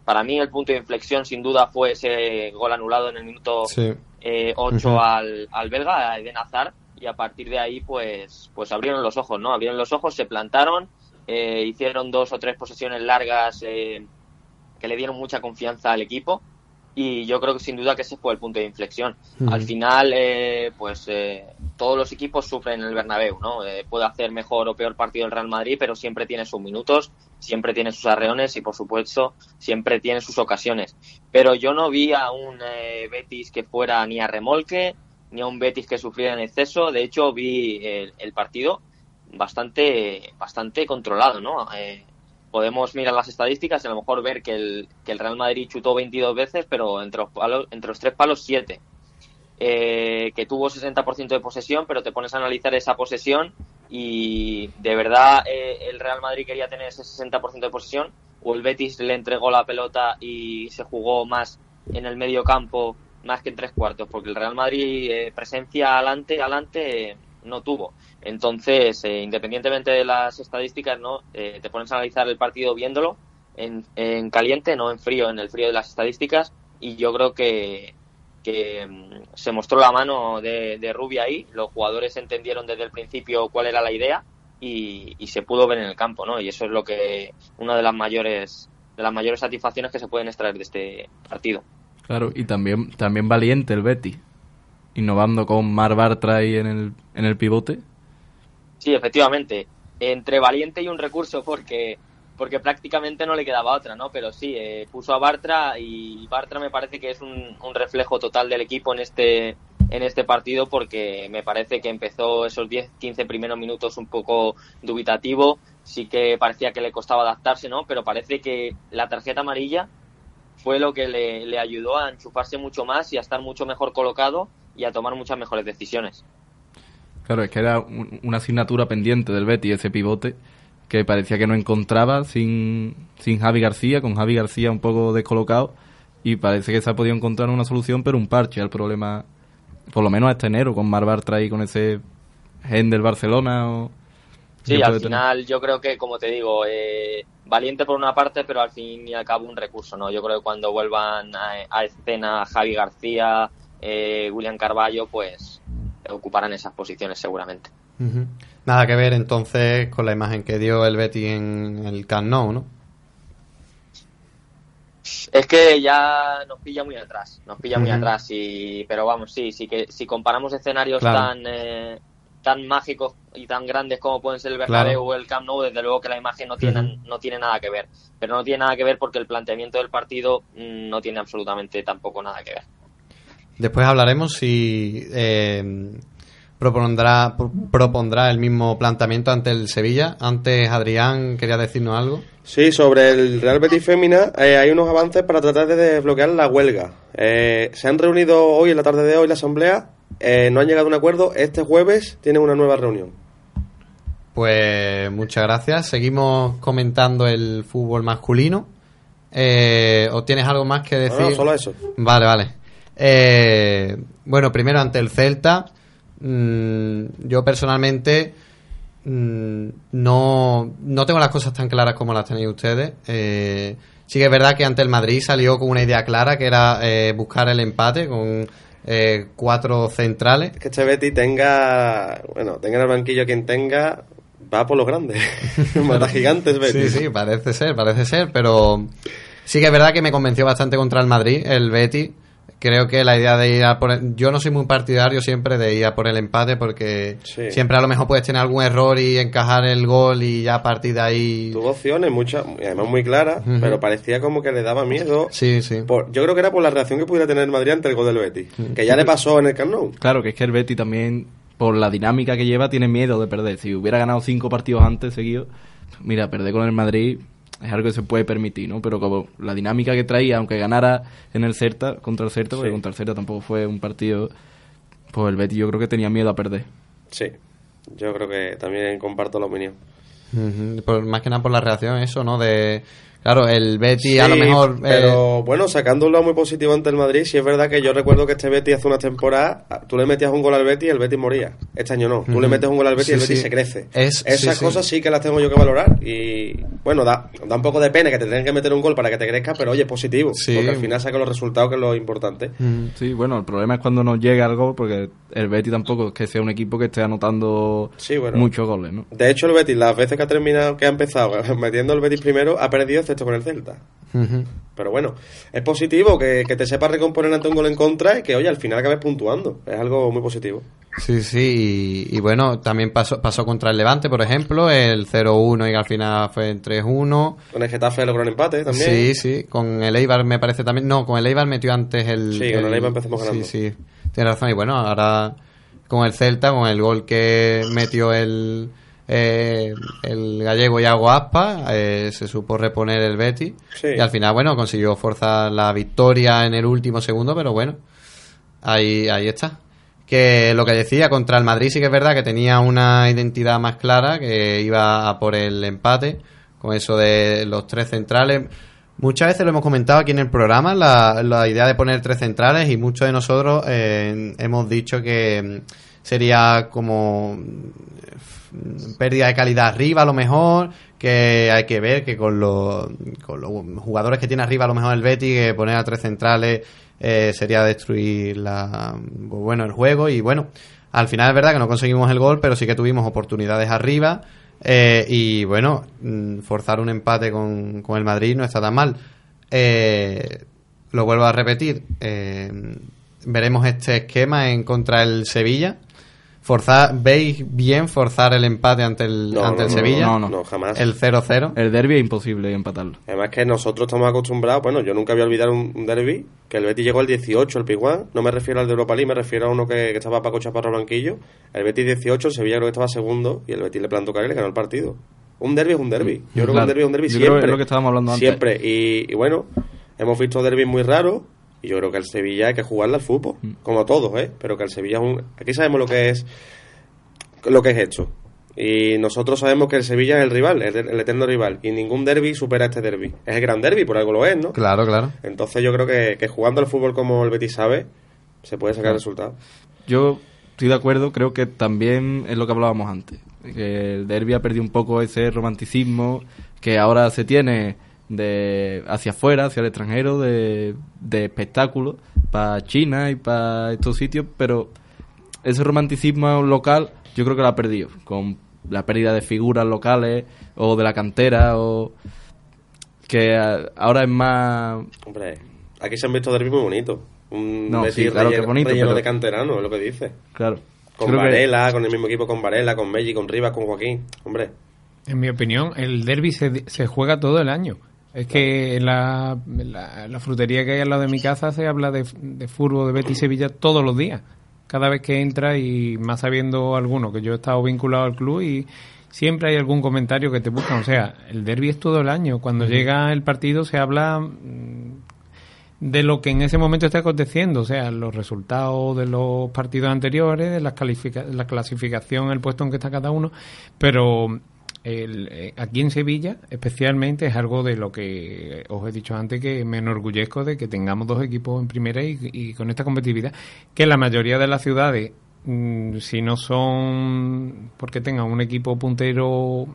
J: Para mí el punto de inflexión sin duda fue ese gol anulado en el minuto
A: Sí.
J: Eh, 8
A: Ujú.
J: al, al belga, a Eden Hazard, y a partir de ahí pues, pues abrieron los ojos, ¿no? Abrieron los ojos, se plantaron, eh, hicieron dos o tres posesiones largas eh, que le dieron mucha confianza al equipo y yo creo que sin duda que ese fue el punto de inflexión. Al final, eh, pues eh, todos los equipos sufren en el Bernabéu, ¿no? Eh, puede hacer mejor o peor partido el Real Madrid, pero siempre tiene sus minutos, siempre tiene sus arreones y, por supuesto, siempre tiene sus ocasiones. Pero yo no vi a un eh, Betis que fuera ni a remolque, ni a un Betis que sufriera en exceso. De hecho, vi el, el partido bastante, bastante controlado, ¿no? Eh, podemos mirar las estadísticas y a lo mejor ver que el, que el Real Madrid chutó 22 veces, pero entre los, palos, entre los tres palos 7. Eh, que tuvo 60% de posesión, pero te pones a analizar esa posesión y de verdad eh, el Real Madrid quería tener ese 60% de posesión o el Betis le entregó la pelota y se jugó más en el medio campo más que en tres cuartos, porque el Real Madrid eh, presencia adelante, adelante no tuvo. Entonces, eh, independientemente de las estadísticas, no Eh, te pones a analizar el partido viéndolo en, en caliente, no en frío, en el frío de las estadísticas, y yo creo que, que mm, se mostró la mano de, de Rubia ahí, los jugadores entendieron desde el principio cuál era la idea y, y se pudo ver en el campo, ¿no? Y eso es lo que una de las mayores de las mayores satisfacciones que se pueden extraer de este partido.
B: Claro, y también, también valiente el Betty, innovando con Mar Bartra ahí en el, en el pivote.
J: Sí, efectivamente. Entre valiente y un recurso, porque porque prácticamente no le quedaba otra, ¿no? Pero sí, eh, puso a Bartra y Bartra me parece que es un, un reflejo total del equipo en este en este partido porque me parece que empezó esos 10-15 primeros minutos un poco dubitativo, sí que parecía que le costaba adaptarse, ¿no? Pero parece que la tarjeta amarilla fue lo que le, le ayudó a enchufarse mucho más y a estar mucho mejor colocado y a tomar muchas mejores decisiones.
B: Claro, es que era un- una asignatura pendiente del Betty ese pivote que parecía que no encontraba sin, sin Javi García, con Javi García un poco descolocado y parece que se ha podido encontrar una solución, pero un parche al problema, por lo menos hasta enero, con Mar Bartra ahí con ese gen del Barcelona. O,
J: Sí, al
B: tener.
J: final yo creo que, como te digo, eh, valiente por una parte, pero al fin y al cabo un recurso, ¿no? Yo creo que cuando vuelvan a, a escena Javi García, eh, William Carballo, pues ocuparán esas posiciones seguramente.
A: Nada que ver entonces con la imagen que dio el Betty en el Camp Nou, ¿no?
J: Es que ya nos pilla muy atrás, nos pilla muy atrás, y, pero vamos, sí, sí que si comparamos escenarios
A: Claro.
J: tan eh, tan mágicos y tan grandes como pueden ser el Bernabéu o el Camp Nou, desde luego que la imagen no tiene, no tiene nada que ver. Pero no tiene nada que ver porque el planteamiento del partido mm, no tiene absolutamente tampoco nada que ver.
A: Después hablaremos si eh, propondrá, pro- propondrá el mismo planteamiento ante el Sevilla. Antes, Adrián, quería decirnos algo.
C: Sí, sobre el Real Betis Fémina eh, hay unos avances para tratar de desbloquear la huelga. Eh, se han reunido hoy, en la tarde de hoy, la asamblea. no han llegado a un acuerdo. Este jueves tienen una nueva reunión.
A: Pues muchas gracias. Seguimos comentando el fútbol masculino. ¿O tienes algo más que decir?
C: No, no, solo eso.
A: Vale, vale. Eh, bueno, primero ante el Celta. mm, yo personalmente mm, no, no tengo las cosas tan claras como las tenéis ustedes. Eh, sí que es verdad que ante el Madrid salió con una idea clara que era eh, buscar el empate con eh, cuatro centrales.
C: Que este Betis tenga, bueno, tenga en el banquillo quien tenga, va por los grandes. Mata gigantes, Betis.
A: Sí, sí, parece ser, parece ser, pero sí que es verdad que me convenció bastante contra el Madrid, el Betty. Creo que la idea de ir a por el- Yo no soy muy partidario siempre de ir a por el empate porque
C: Sí.
A: siempre a lo mejor puedes tener algún error y encajar el gol y ya a partir de ahí...
C: Tuvo opciones, muchas, y además muy claras, pero parecía como que le daba miedo.
A: Sí, sí.
C: Por- yo creo que era por la reacción que pudiera tener el Madrid ante el gol del Betis, que ya le pasó en el Camp Nou.
B: Claro, que es que el Betty también, por la dinámica que lleva, tiene miedo de perder. Si hubiera ganado cinco partidos antes seguidos, mira, perder con el Madrid es algo que se puede permitir, ¿no? Pero como la dinámica que traía, aunque ganara en el Celta, contra el porque
C: Sí.
B: contra el Celta tampoco fue un partido, pues el Betty yo creo que tenía miedo a perder.
C: Sí, yo creo que también comparto la opinión.
A: Por- más que nada por la reacción, eso, ¿no? De... Claro, el Betty a lo
C: Sí,
A: mejor... eh,
C: Pero bueno, sacando un lado muy positivo ante el Madrid, sí es verdad que yo recuerdo que este Betis hace una temporada, tú le metías un gol al Betis y el Betis moría. Este año no. Tú le metes un gol al Betis y el
A: Sí,
C: Betis
A: sí.
C: se crece.
A: Es-
C: Esas
A: sí, sí.
C: cosas sí que las tengo yo que valorar. Y bueno, da, da un poco de pena que te tengan que meter un gol para que te crezcas, pero oye, es positivo.
B: Sí.
C: Porque al final saca los resultados, que es lo importante.
B: Sí, bueno, el problema es cuando no llega el gol, porque el Betty tampoco es que sea un equipo que esté anotando
C: bueno.
B: muchos goles, ¿no?
C: De hecho, el Betis, las veces que ha terminado, que ha empezado metiendo el Betis primero, ha perdido excepto con el Celta. Pero bueno, es positivo que, que te sepas recomponer ante un gol en contra y que, oye, al final acabes puntuando. Es algo muy positivo.
A: Sí, sí, y, y bueno, también pasó, pasó contra el Levante, por ejemplo, el 0-1 y al final fue el 3-1.
C: Con el Getafe logró un empate también.
A: Sí, sí, con el Eibar me parece también. No, con el Eibar metió antes el.
C: Sí, con el Eibar empezamos ganando.
A: Sí, sí, tienes razón. Y bueno, ahora con el Celta, con el gol que metió el. Eh, el gallego Iago Aspa eh, se supo reponer el Betty
C: Sí.
A: y al final bueno consiguió forzar la victoria en el último segundo pero bueno ahí ahí está que lo que decía contra el Madrid sí que es verdad que tenía una identidad más clara, que iba a por el empate, con eso de los tres centrales. Muchas veces lo hemos comentado aquí en el programa, la, la idea de poner tres centrales y muchos de nosotros eh, hemos dicho que sería como mm, pérdida de calidad arriba a lo mejor, que hay que ver que con los, con los jugadores que tiene arriba a lo mejor el Betty, que poner a tres centrales eh, sería destruir la, pues bueno, el juego y bueno, al final es verdad que no conseguimos el gol, pero sí que tuvimos oportunidades arriba eh, y bueno, mm, forzar un empate con, con el Madrid no está tan mal. Eh, lo vuelvo a repetir, eh, veremos este esquema en contra el Sevilla. Forzar, ¿Veis bien forzar el empate ante el,
C: No,
A: ante
C: no,
A: el
C: no,
A: Sevilla?
C: no, no, no, jamás.
A: El 0-0.
B: El derby es imposible empatarlo.
C: Además que nosotros estamos acostumbrados, bueno, yo nunca voy a olvidar un, un derby, que el Betis llegó el 18, el Piguán, no me refiero al de Europa League, me refiero a uno que, que estaba Paco Chaparro Blanquillo, el Betis 18, el Sevilla creo que estaba segundo, y el Betis le plantó cara y le ganó el partido. Un derby es un derby. Yo creo que un derby es un derby
B: Yo creo que
C: siempre.
B: es lo que estábamos hablando antes.
C: Siempre. Y, y bueno, hemos visto derbis muy raros, y yo creo que el Sevilla hay que jugarle al fútbol,
B: Mm.
C: como todos, ¿eh? Pero que el Sevilla es un... Aquí sabemos lo que es lo que es esto. Y nosotros sabemos que el Sevilla es el rival, el, el eterno rival. Y ningún derby supera este derby. Es el gran derby, por algo lo es, ¿no?
A: Claro, claro.
C: Entonces yo creo que, que jugando al fútbol como el Betis sabe, se puede sacar resultados.
B: Yo estoy de acuerdo, creo que también es lo que hablábamos antes. Que el derby ha perdido un poco ese romanticismo que ahora se tiene de hacia afuera, hacia el extranjero, de, de espectáculo, para China y para estos sitios, pero ese romanticismo local yo creo que lo ha perdido, con la pérdida de figuras locales o de la cantera, o que ahora es más...
C: Hombre, aquí se han visto derbis muy bonitos. Un
B: No, sí, claro
C: relleno,
B: bonito,
C: relleno
B: pero-
C: de canterano, es lo que dice.
B: Claro.
C: Con
B: Creo que-
C: Varela, con el mismo equipo con Varela, con Melli, con Rivas, con Joaquín. Hombre,
D: En mi opinión, el derby se, se juega todo el año. Es que en la, en la, la frutería que hay al lado de mi casa se habla de, de fútbol de Betis Sevilla todos los días. Cada vez que entra y más sabiendo alguno, que yo he estado vinculado al club y siempre hay algún comentario que te buscan. O sea, el derby es todo el año. Cuando llega el partido se habla mm, de lo que en ese momento está aconteciendo, o sea, los resultados de los partidos anteriores, de las la clasificación, el puesto en que está cada uno, pero el, eh, aquí en Sevilla especialmente es algo de lo que os he dicho antes que me enorgullezco de que tengamos dos equipos en primera y, y con esta competitividad, que la mayoría de las ciudades, mm, si no son porque tengan un equipo puntero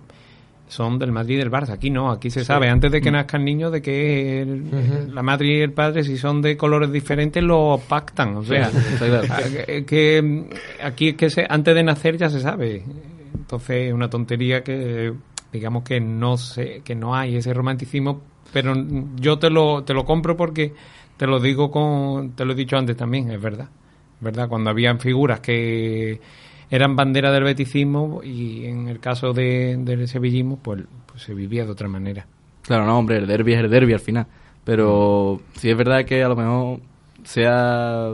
D: son del Madrid y del Barça. Aquí no, aquí se
A: Sí.
D: sabe antes de que nazcan niños de que el- la madre y el padre, si son de colores diferentes, lo pactan. O sea,
B: Sí,
D: que, que, mm, aquí es que se, antes de nacer ya se sabe. Entonces es una tontería que digamos que no sé, que no hay ese romanticismo, pero yo te lo te lo compro porque te lo digo con te lo he dicho antes también, es verdad. ¿Verdad? Cuando habían figuras que eran bandera del beticismo y en el caso de, del sevillismo pues, pues se vivía de otra manera.
B: Claro, no, hombre, el derby es el derby al final. Pero sí es verdad que a lo mejor sea.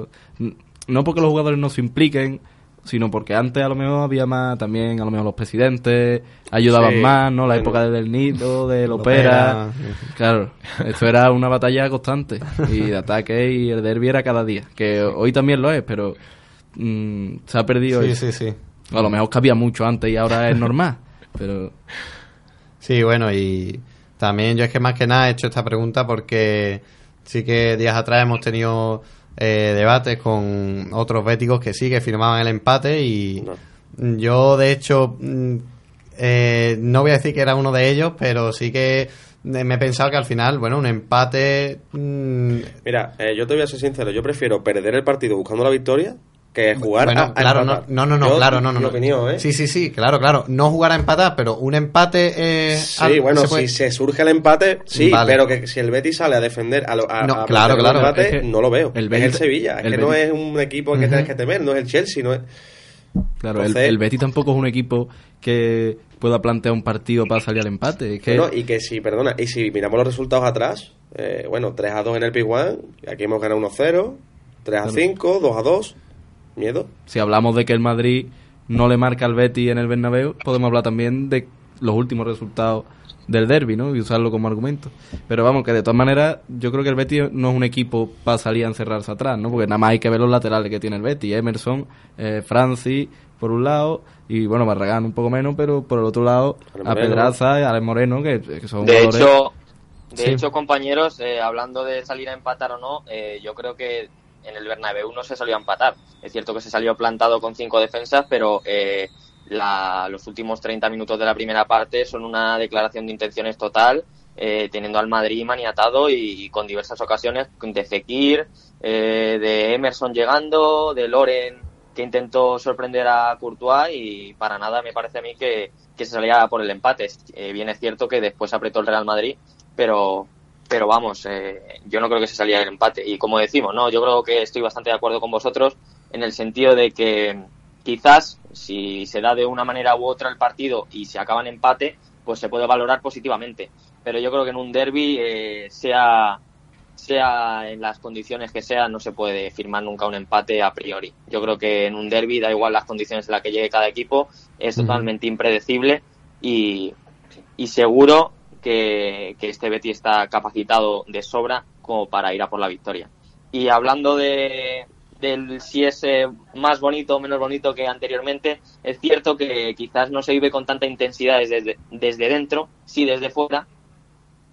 B: No porque los jugadores no se impliquen, sino porque antes a lo mejor había más también, a lo mejor los presidentes ayudaban
C: Sí,
B: más, ¿no? La
C: bueno.
B: época del Nito, del
A: Opera.
B: Opera. Claro, esto era una batalla constante y de ataque y el derby era cada día. Que hoy también lo es, pero mm, se ha perdido.
A: Sí,
B: eso.
A: sí, sí.
B: A lo mejor cabía mucho antes y ahora es normal, pero.
A: Sí, bueno, y también yo es que más que nada he hecho esta pregunta porque sí que días atrás hemos tenido eh, debates con otros béticos que sí, que firmaban el empate y yo de hecho mm, eh, no voy a decir que era uno de ellos, pero sí que me he pensado que al final, bueno, un empate... mm,
C: mira, eh, yo te voy a ser sincero, yo prefiero perder el partido buscando la victoria que jugar
A: bueno,
C: a, a
A: claro, no,
C: empatar.
A: no, no, no,
C: Yo,
A: claro, no, no. no.
C: opinión, ¿eh?
A: Sí, sí, sí, claro, claro. No jugar a empatar, pero un empate... eh,
C: Sí,
A: al-
C: bueno,
A: se puede-
C: si se surge el empate, sí,
A: Vale.
C: pero que si el Betis sale a defender a, lo- a,
A: No,
C: a
A: claro,
C: plantear el
A: claro.
C: empate,
B: Es que
C: no lo veo.
B: el
C: es
B: Betis-
C: el Sevilla, es
B: el
C: que no
B: Betis-
C: es un equipo que
A: Ujú.
C: tienes que temer, no es el Chelsea, no es...
B: Claro, el-
C: Entonces-
B: el, Betis tampoco es un equipo que pueda plantear un partido para salir al empate. Es que
C: Bueno, y que si, perdona, y si miramos los resultados atrás, eh, bueno, 3 a 2 en el Piguán, aquí hemos ganado 1-0, 3 a
B: Claro.
C: 5, 2 a 2, miedo.
B: si hablamos de que el Madrid no le marca al Betis en el Bernabéu, podemos hablar también de los últimos resultados del derby, ¿no? Y usarlo como argumento. Pero vamos, que de todas maneras, yo creo que el Betis no es un equipo para salir a encerrarse atrás, ¿no? Porque nada más hay que ver los laterales que tiene el Betis. Emerson, eh, Francis, por un lado, y bueno, Barragán un poco menos, pero por el otro lado,
C: Ale
B: a. Pedraza y a Alex Moreno, que, que son
J: De
B: jugadores...
J: hecho, de
B: Sí.
J: hecho, compañeros, eh, hablando de salir a empatar o no, eh, yo creo que en el Bernabéu no se salió a empatar. Es cierto que se salió plantado con cinco defensas, pero eh, la- los últimos 30 minutos de la primera parte son una declaración de intenciones total, eh, teniendo al Madrid maniatado y, con diversas ocasiones de Fekir, eh, de Emerson llegando, de Loren que intentó sorprender a Courtois y para nada me parece a mí que, que se salía por el empate. Eh, bien es cierto que después apretó el Real Madrid, pero pero vamos, eh, yo no creo que se salía el empate. Y como decimos, no, yo creo que estoy bastante de acuerdo con vosotros en el sentido de que quizás si se da de una manera u otra el partido y se acaba en empate, pues se puede valorar positivamente. Pero yo creo que en un derby, eh, sea, sea en las condiciones que sea, no se puede firmar nunca un empate a priori. Yo creo que en un derby, da igual las condiciones en las que llegue cada equipo, es totalmente impredecible y, y seguro que, este Betty está capacitado de sobra como para ir a por la victoria. Y hablando de, del si es eh, más bonito o menos bonito que anteriormente, es cierto que quizás no se vive con tanta intensidad desde, desde dentro, sí desde fuera,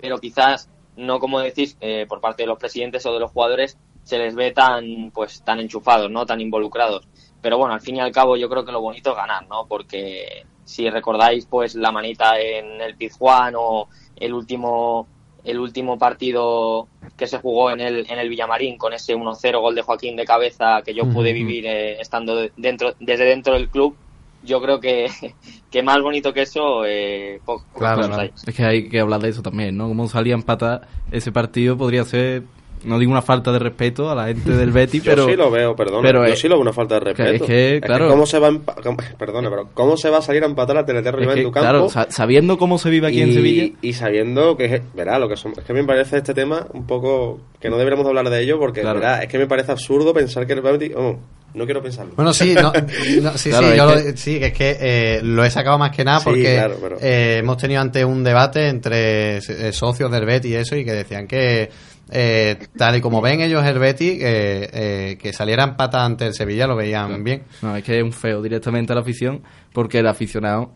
J: pero quizás no como decís eh, por parte de los presidentes o de los jugadores se les ve tan pues tan enchufados, no tan involucrados. Pero bueno, al fin y al cabo yo creo que lo bonito es ganar, ¿no? Porque si recordáis pues la manita en el Pizjuán o el último el último partido que se jugó en el, en el Villamarín con ese 1-0 gol de Joaquín de cabeza que yo pude vivir eh, estando dentro, desde dentro del club, yo creo que, que más bonito que eso, eh, poco,
B: Claro, claro. es que hay que hablar de eso también, ¿no? Cómo salía a empatar ese partido podría ser, no digo una falta de respeto a la gente del Betty,
C: Yo
B: pero...
C: sí lo veo, perdón.
B: pero
C: yo
B: es-
C: sí lo veo una falta de respeto.
B: Es que, claro...
C: ¿cómo se va a empa- cómo- perdone, pero ¿cómo se va a salir a empatar a TNT
B: es
C: Rival
B: que,
C: en tu campo?
B: claro, sa- sabiendo cómo se vive aquí en Sevilla...
C: y sabiendo que, es- verá, lo que son, es que me parece este tema un poco que no deberíamos hablar de ello porque,
B: Claro.
C: verá, es que me parece absurdo pensar que el Betty, oh, no quiero pensarlo.
A: Bueno, sí, no, no, sí,
C: Claro,
A: sí, yo
C: que-
A: lo- sí, que es que eh, lo he sacado más que nada
C: Sí,
A: porque
C: claro, pero-
A: eh, hemos tenido antes un debate entre eh, socios del Betty y eso y que decían que eh, tal y como ven ellos el Betty, eh, eh, que saliera empata ante el Sevilla lo veían bien.
B: No, es que es un feo directamente a la afición, porque el aficionado.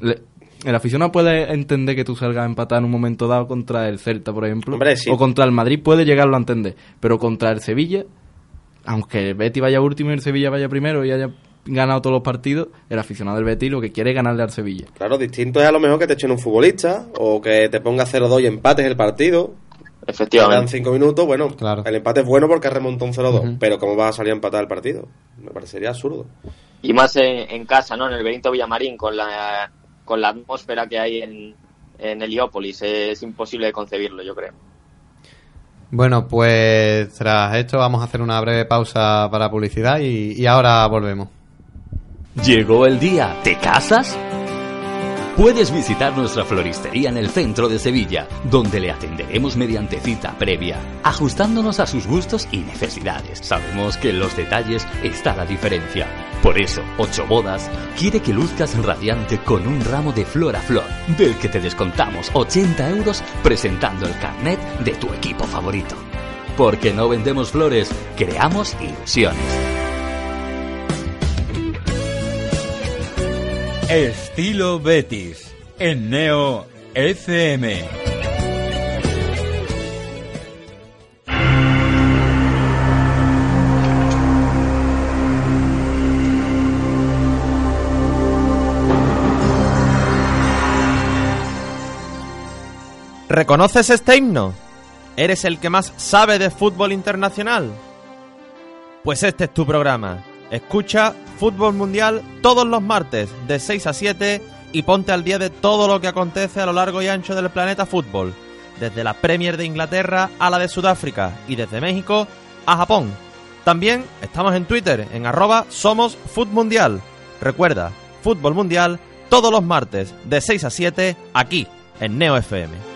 B: le- el aficionado puede entender que tú salgas a empatar en un momento dado contra el Celta, por ejemplo.
C: Hombre, sí.
B: O contra el Madrid puede llegarlo a entender. Pero contra el Sevilla, aunque el Betty vaya último y el Sevilla vaya primero y haya ganado todos los partidos, el aficionado del Betty lo que quiere es ganarle al Sevilla.
C: Claro, distinto es a lo mejor que te echen un futbolista o que te ponga 0-2 y empates el partido.
J: Efectivamente.
C: Quedan 5 minutos, bueno, el empate es bueno porque remonta un 0-2,
J: Ujú.
C: pero ¿cómo vas a salir a empatar el partido? Me parecería absurdo.
J: y más en, en casa, ¿no? En el Benito Villamarín, con la, con la atmósfera que hay en, en Heliópolis. Es imposible de concebirlo, yo creo.
A: Bueno, pues tras esto vamos a hacer una breve pausa para publicidad y, y ahora volvemos.
E: ¿Llegó el día? ¿Te casas? Puedes visitar nuestra floristería en el centro de Sevilla, donde le atenderemos mediante cita previa, ajustándonos a sus gustos y necesidades. Sabemos que en los detalles está la diferencia. Por eso, Ocho Bodas quiere que luzcas radiante con un ramo de flor a flor, del que te descontamos 80 euros presentando el carnet de tu equipo favorito. Porque no vendemos flores, creamos ilusiones.
F: Estilo Betis en Neo FM.
G: ¿Reconoces este himno? ¿Eres el que más sabe de fútbol internacional? Pues este es tu programa. Escucha Fútbol Mundial todos los martes de 6 a 7 y ponte al día de todo lo que acontece a lo largo y ancho del planeta fútbol. Desde la Premier de Inglaterra a la de Sudáfrica y desde México a Japón. También estamos en Twitter en arroba somos Mundial. Recuerda, Fútbol Mundial todos los martes de 6 a 7 aquí en Neo FM.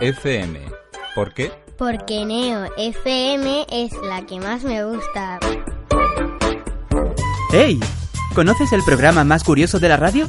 F: FM. ¿Por qué?
H: Porque Neo FM es la que más me gusta.
I: ¡Hey! ¿Conoces el programa más curioso de la radio?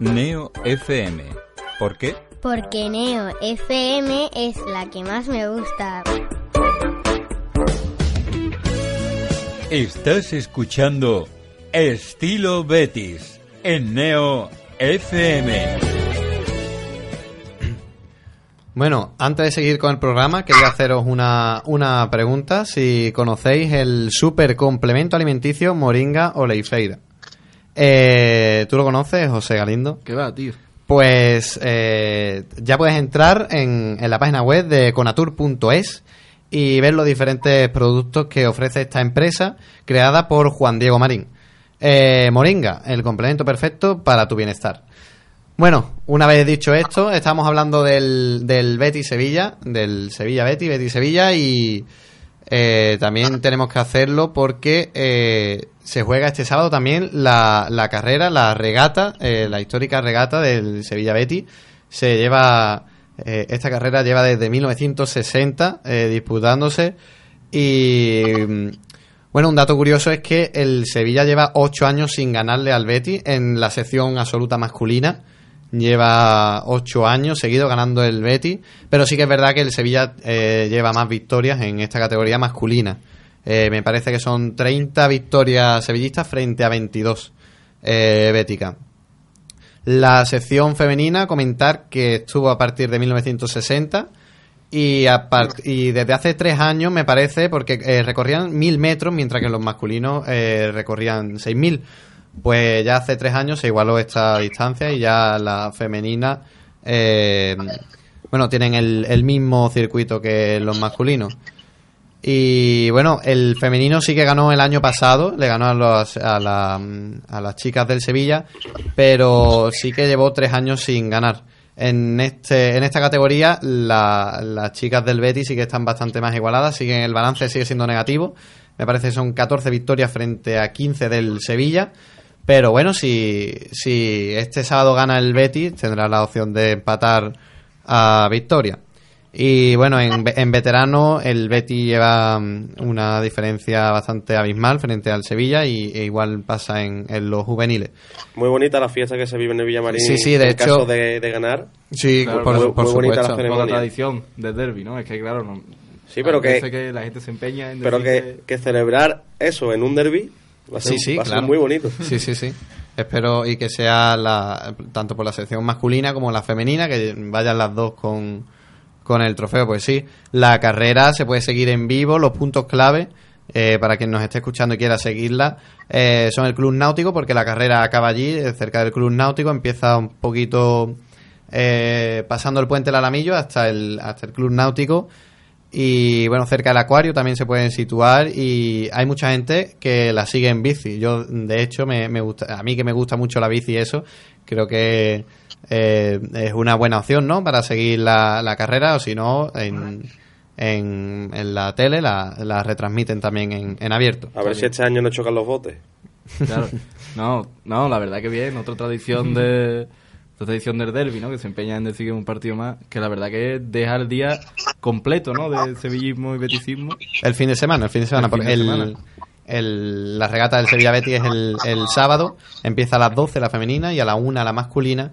F: Neo FM. ¿Por qué?
H: Porque Neo FM es la que más me gusta.
F: Estás escuchando Estilo Betis en Neo FM.
A: Bueno, antes de seguir con el programa, quería haceros una, una pregunta. Si conocéis el super complemento alimenticio Moringa Oleifeira. Eh, ¿Tú lo conoces, José Galindo?
B: ¿Qué va, tío?
A: Pues eh, ya puedes entrar en, en la página web de conatur.es y ver los diferentes productos que ofrece esta empresa creada por Juan Diego Marín. Eh, Moringa, el complemento perfecto para tu bienestar. Bueno, una vez dicho esto, estamos hablando del, del Betis Sevilla, del Sevilla Betis, Betis Sevilla y eh, también tenemos que hacerlo porque eh, se juega este sábado también la, la carrera, la regata, eh, la histórica regata del Sevilla Betis. Se lleva, eh, esta carrera lleva desde 1960 eh, disputándose y mm, bueno, un dato curioso es que el Sevilla lleva ocho años sin ganarle al Betis en la sección absoluta masculina. Lleva ocho años seguido ganando el Betis, pero sí que es verdad que el Sevilla eh, lleva más victorias en esta categoría masculina. Eh, me parece que son 30 victorias sevillistas frente a 22 eh, béticas. La sección femenina, comentar que estuvo a partir de 1960 y, y desde hace tres años, me parece, porque eh, recorrían mil metros, mientras que los masculinos eh, recorrían seis mil. Pues ya hace tres años se igualó esta distancia y ya la femenina, eh, bueno, tienen el mismo circuito que los masculinos. Y bueno, el femenino sí que ganó el año pasado, le ganó a, los- a, la- las chicas del Sevilla, pero sí que llevó tres años sin ganar. En, este, en esta categoría, la- las chicas del Betis sí que están bastante más igualadas, siguen el balance sigue siendo negativo. Me parece que son 14 victorias frente a 15 del Sevilla. Pero bueno, si, si este sábado gana el Betis, tendrá la opción de empatar a victoria. Y bueno, en, en veterano el Betis lleva mm, una diferencia bastante abismal frente al Sevilla y e igual pasa en, en los juveniles.
C: Muy bonita la fiesta que se vive en el Villamarín
A: Sí, sí, de
C: en
A: hecho-
C: caso de, de ganar.
A: Sí,
B: Claro,
A: por,
C: muy-
A: por
C: muy bonita la
A: supuesto.
C: ceremonia.
B: Con la tradición del derby, ¿no? Es que, claro, no,
C: Sí, pero que-
B: parece que la gente se empeña en
C: Pero que, que celebrar eso en un derby va a ser,
A: Sí, sí,
C: va a ser
A: claro.
C: muy bonito.
A: Sí, sí, sí. Espero y que sea la, tanto por la sección masculina como la femenina, que vayan las dos con, con el trofeo. Pues sí, la carrera se puede seguir en vivo, los puntos clave. eh, para quien nos esté escuchando y quiera seguirla, eh, son el Club Náutico, porque la carrera acaba allí, eh, cerca del Club Náutico, empieza un poquito eh, pasando el puente del Alamillo hasta el, hasta el Club Náutico. Y bueno, cerca del acuario también se pueden situar y hay mucha gente que la sigue en bici. Yo, de hecho, me, me gusta, a mí que me gusta mucho la bici eso, creo que eh, es una buena opción, ¿no? Para seguir la, la carrera o si no, en, en, en la tele la, la retransmiten también en, en abierto.
C: A ver si este año no chocan los botes.
B: Claro. No, no, la verdad que bien. Otra tradición de otra tradición del derby, ¿no? Que se empeña en decir que es un partido más. Que la verdad que es dejar el día completo, ¿no? De sevillismo y beticismo.
A: El fin de semana, el fin de semana.
B: El
A: porque
B: de
A: el-
B: semana.
A: el- la regata del Sevilla Betis es el, el sábado, empieza a las 12 la femenina y a la 1 la masculina.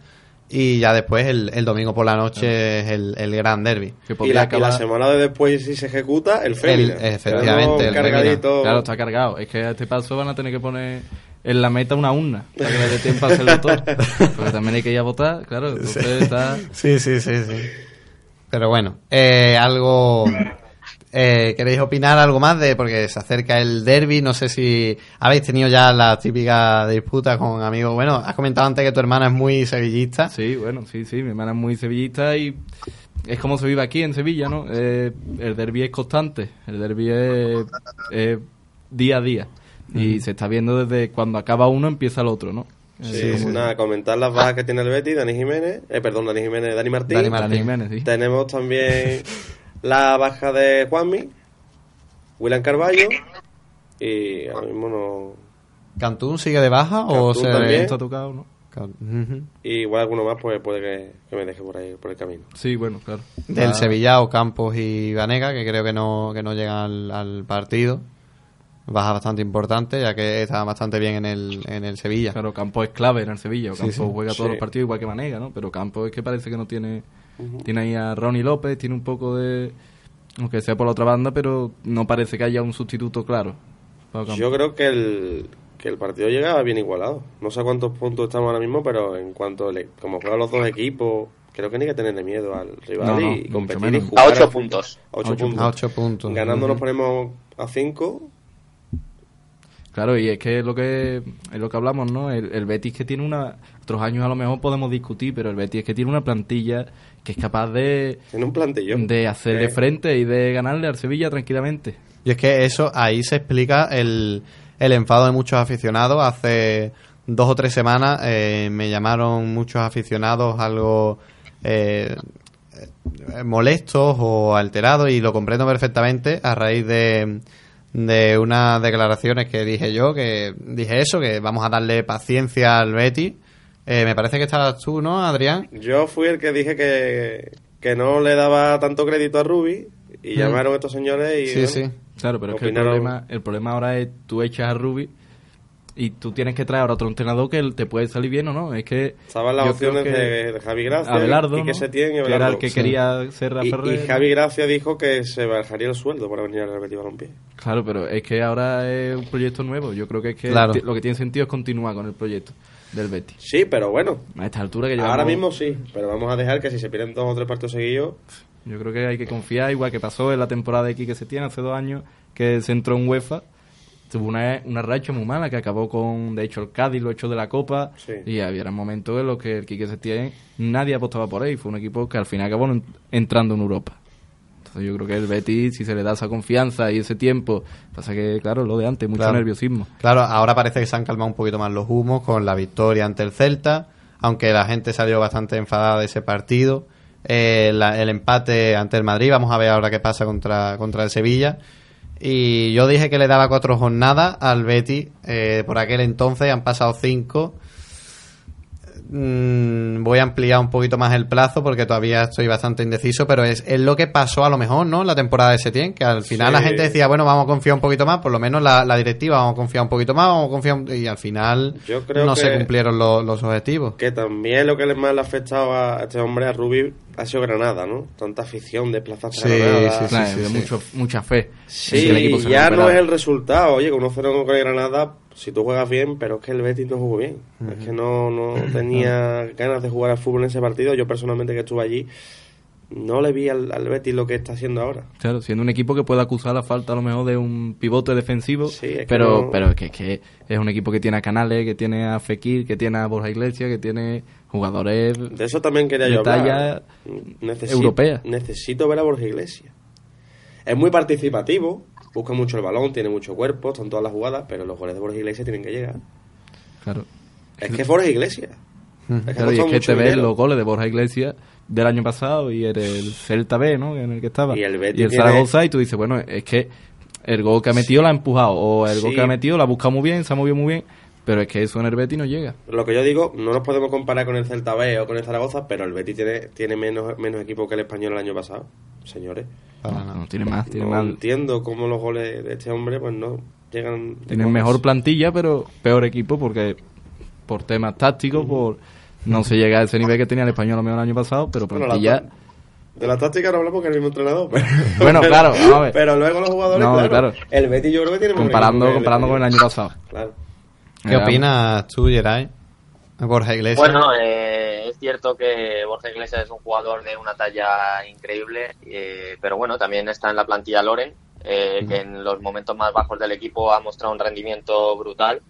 A: Y ya después el, el domingo por la noche es el, el gran derby.
C: Y la, y la semana de después, si se ejecuta, el fémina.
A: El- efectivamente, el
C: cargadito.
B: Claro, está cargado. Es que a este paso van a tener que poner en la meta una urna para que le dé tiempo a hacerlo todo. Porque también hay que ir a votar, claro. Entonces está...
A: Sí, sí, sí, sí. Pero bueno, eh, algo Eh, ¿Queréis opinar algo más de porque se acerca el derby? No sé si habéis tenido ya la típica disputa con amigos. Bueno, has comentado antes que tu hermana es muy sevillista.
B: Sí, bueno, sí, sí, mi hermana es muy sevillista y es como se vive aquí en Sevilla, ¿no? Eh, el derby es constante, el derby es, día a día y se está viendo desde cuando acaba uno empieza el otro, ¿no?
C: Sí, sí, nada, comentar las bajas que tiene el Betis, Dani Jiménez, eh, perdón, Dani Jiménez, Dani Martín.
B: Dani Martín. Dani Jiménez, sí.
C: Tenemos también la baja de Juanmi, William Carballo y ahora mismo no...
A: ¿Cantún sigue de baja o se
B: está tocado, ¿no?
C: Y igual alguno más pues puede que, que me deje por ahí, por el camino.
B: Sí, bueno, claro.
A: Del
B: Ah,
A: Sevilla o Campos y Vanega, que creo que no, que no llegan al, al partido. Baja bastante importante, ya que está bastante bien en el, en el Sevilla.
B: Claro, Campos es clave en el Sevilla.
A: Sí, sí.
B: juega todos
A: Sí.
B: los partidos igual que Manega, ¿no? Pero Campos es que parece que no tiene... Tiene ahí a Ronnie López, tiene un poco de... Aunque sea por la otra banda, pero no parece que haya un sustituto claro.
C: Yo creo que el, que el partido llegaba bien igualado. No sé cuántos puntos estamos ahora mismo, pero en cuanto le, como juegan los dos equipos, creo que ni que tenerle miedo al rival
B: No, no,
C: y competir y jugar.
J: A ocho puntos.
C: A ocho
B: A ocho
C: puntos.
A: A ocho puntos.
C: Ganando nos ponemos a cinco.
B: Claro, y es que es lo que es lo que hablamos, ¿no? El, el Betis que tiene una otros años a lo mejor podemos discutir, pero el Betis es que tiene una plantilla que es capaz de
C: Tiene un plantillón.
B: de hacerle
C: Eh.
B: frente y de ganarle al Sevilla tranquilamente.
A: Y es que eso, ahí se explica el, el enfado de muchos aficionados. Hace dos o tres semanas eh, me llamaron muchos aficionados algo eh, eh, molestos o alterados y lo comprendo perfectamente a raíz de, de unas declaraciones que dije yo, que dije eso, que vamos a darle paciencia al Betty. Eh, me parece que estabas tú, ¿no, Adrián?
C: Yo fui el que dije que, que no le daba tanto crédito a Rubi y
B: Mm.
C: llamaron estos señores y
A: Sí,
C: bueno,
A: sí.
B: Claro, pero es que el problema, el problema ahora es tú echas a Rubi y tú tienes que traer a otro entrenador que te puede salir bien o no. Es que
C: Estaban las opciones
B: que
C: de, Javi Gracia,
B: Abelardo,
C: y que
B: ¿no?
C: Setién y
B: que era el que
C: Sí.
B: quería ser Rafa
C: y, y. Javi Gracia dijo que se bajaría el sueldo para venir al Betis Balompié.
B: Claro, pero es que ahora es un proyecto nuevo. Yo creo que es que
A: Claro.
B: lo que tiene sentido es continuar con el proyecto del Betis.
C: Sí, pero bueno,
B: A esta altura que llevamos...
C: ahora mismo sí, pero vamos a dejar que si se pierden dos o tres partidos seguidos,
B: Yo creo que hay que confiar, igual que pasó en la temporada de aquí que se tiene hace dos años, que se entró en UEFA. Tuvo una, una racha muy mala que acabó con, de hecho, el Cádiz lo echó de la Copa.
C: Sí.
B: Y había momentos en los que el Quique Setién nadie apostaba por él. Fue un equipo que al final acabó en- entrando en Europa. Entonces yo creo que el Betis, si se le da esa confianza y ese tiempo, pasa que, claro, lo de antes, mucho
A: Claro.
B: nerviosismo.
A: Claro, ahora parece que se han calmado un poquito más los humos con la victoria ante el Celta, aunque la gente salió bastante enfadada de ese partido. Eh, la- el empate ante el Madrid, vamos a ver ahora qué pasa contra, contra el Sevilla. Y yo dije que le daba cuatro jornadas al Betty eh, por aquel entonces, han pasado cinco. Mm, voy a ampliar un poquito más el plazo porque todavía estoy bastante indeciso, pero es, es lo que pasó a lo mejor, ¿no? La temporada de Setién, que al final
C: Sí.
A: la gente decía, bueno, vamos a confiar un poquito más, por lo menos la, la directiva, vamos a confiar un poquito más, vamos a confiar un- y al final
C: Yo creo
A: no se cumplieron lo- los objetivos.
C: que también lo que le más le ha afectado a este hombre, a Rubi, ha sido Granada, ¿no? Tanta afición, desplazarse
A: Sí,
C: a Granada.
A: sí, sí,
B: Claro,
A: sí,
B: mucho, mucha fe.
C: Sí,
B: el equipo se
C: ya no es el resultado. Oye, con 1-0 con el Granada, si tú juegas bien, pero es que el Betis no jugó bien. Es que no, no tenía ganas de jugar al fútbol en ese partido. Yo personalmente que estuve allí, no le vi al, al Betis lo que está haciendo ahora.
B: Claro, siendo un equipo que puede acusar la falta a lo mejor de un pivote defensivo,
C: Sí, es que
B: pero,
C: no-
B: pero es que, es que es un equipo que tiene a Canales, que tiene a Fekir, que tiene a Borja Iglesias, que tiene jugadores
C: De eso también quería yo hablar.
B: talla
C: Necesi-
B: europea.
C: Necesito ver a Borja Iglesias. Es muy participativo, busca mucho el balón, tiene mucho cuerpo, están todas las jugadas, pero los goles de Borja Iglesias tienen que llegar.
B: Claro.
C: Es que es Borja Iglesias. Es que
B: Claro, y es que te ves los goles de Borja Iglesias del año pasado y era el Celta B, ¿no? En el que estaba.
C: Y el Betis
B: y el
C: tiene-
B: Zaragoza, y tú dices, bueno, es que el gol que ha metido la ha empujado, o el gol
C: Sí.
B: que ha metido la ha buscado muy bien, se ha movido muy bien, pero es que eso en el Betis no llega.
C: Lo que yo digo, no nos podemos comparar con el Celta B o con el Zaragoza, pero el Betis tiene, tiene menos, menos equipo que el español el año pasado, señores.
B: No, no, tiene más, tiene
C: no
B: más.
C: entiendo cómo los goles de este hombre pues no llegan...
B: Tienen mejor plantilla, pero peor equipo porque por temas tácticos, por no se llega a ese nivel que tenía el español a lo mejor el año pasado, pero plantilla...
C: de la táctica no hablamos que el mismo entrenador. Pero,
B: Bueno,
C: pero-
B: claro, a ver.
C: Pero luego los jugadores,
B: No,
C: claro,
B: claro.
C: El Betis yo creo que tiene
B: comparando, comparando con el año pasado.
C: Claro.
A: ¿Qué opinas tú, Geray? Borja Iglesias.
J: Bueno, eh, es cierto que Borja Iglesias es un jugador de una talla increíble, eh, pero bueno, también está en la plantilla Loren, eh, que en los momentos más bajos del equipo ha mostrado un rendimiento brutal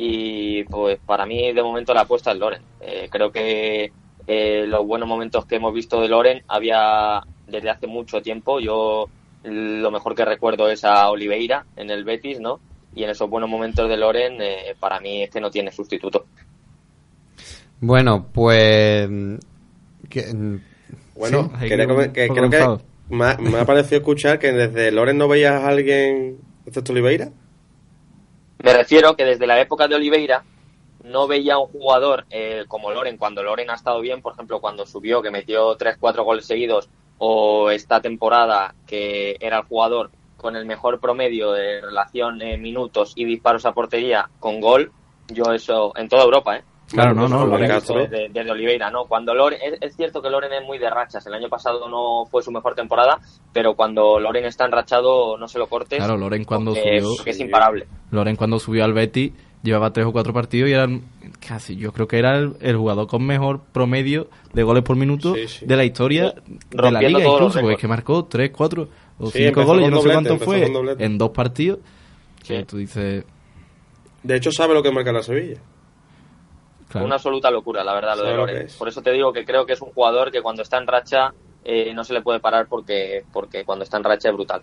J: y pues para mí de momento la apuesta es Loren. Eh, creo que eh, los buenos momentos que hemos visto de Loren había desde hace mucho tiempo. Yo lo mejor que recuerdo es a Oliveira en el Betis, ¿no? Y en esos buenos momentos de Loren eh, para mí es que no tiene sustituto.
A: Bueno, pues... que-
C: Bueno,
A: sí,
C: quería comer- que creo que me ha, me ha parecido escuchar que desde Loren no veías a alguien, excepto Oliveira.
J: Me refiero que desde la época de Oliveira no veía a un jugador eh, como Loren, cuando Loren ha estado bien, por ejemplo, cuando subió, que metió 3-4 goles seguidos, o esta temporada que era el jugador con el mejor promedio de relación en minutos y disparos a portería con gol, yo eso en toda Europa, ¿eh?
B: Claro, no, no,
J: visto
B: Castro.
J: desde, desde Oliveira, ¿no? Cuando Loren, es, es cierto que Loren es muy de rachas. El año pasado no fue su mejor temporada, pero cuando Loren está enrachado no se lo cortes.
B: Claro, Loren cuando
J: porque-
B: subió...
J: porque es imparable.
B: Loren cuando subió al Betty llevaba tres o cuatro partidos y era casi, yo creo que era el, el jugador con mejor promedio de goles por minuto de la historia de la liga incluso, porque es que marcó tres, cuatro o
C: Sí,
B: cinco goles, yo no sé cuánto fue, en dos partidos, que tú dices...
C: De hecho, sabe lo que marca la Sevilla.
B: Claro.
J: Una absoluta locura, la verdad, lo de
C: lo que
J: Loren.
C: es.
J: Por eso te digo que creo que es un jugador que cuando está en racha eh, no se le puede parar porque, porque cuando está en racha es brutal.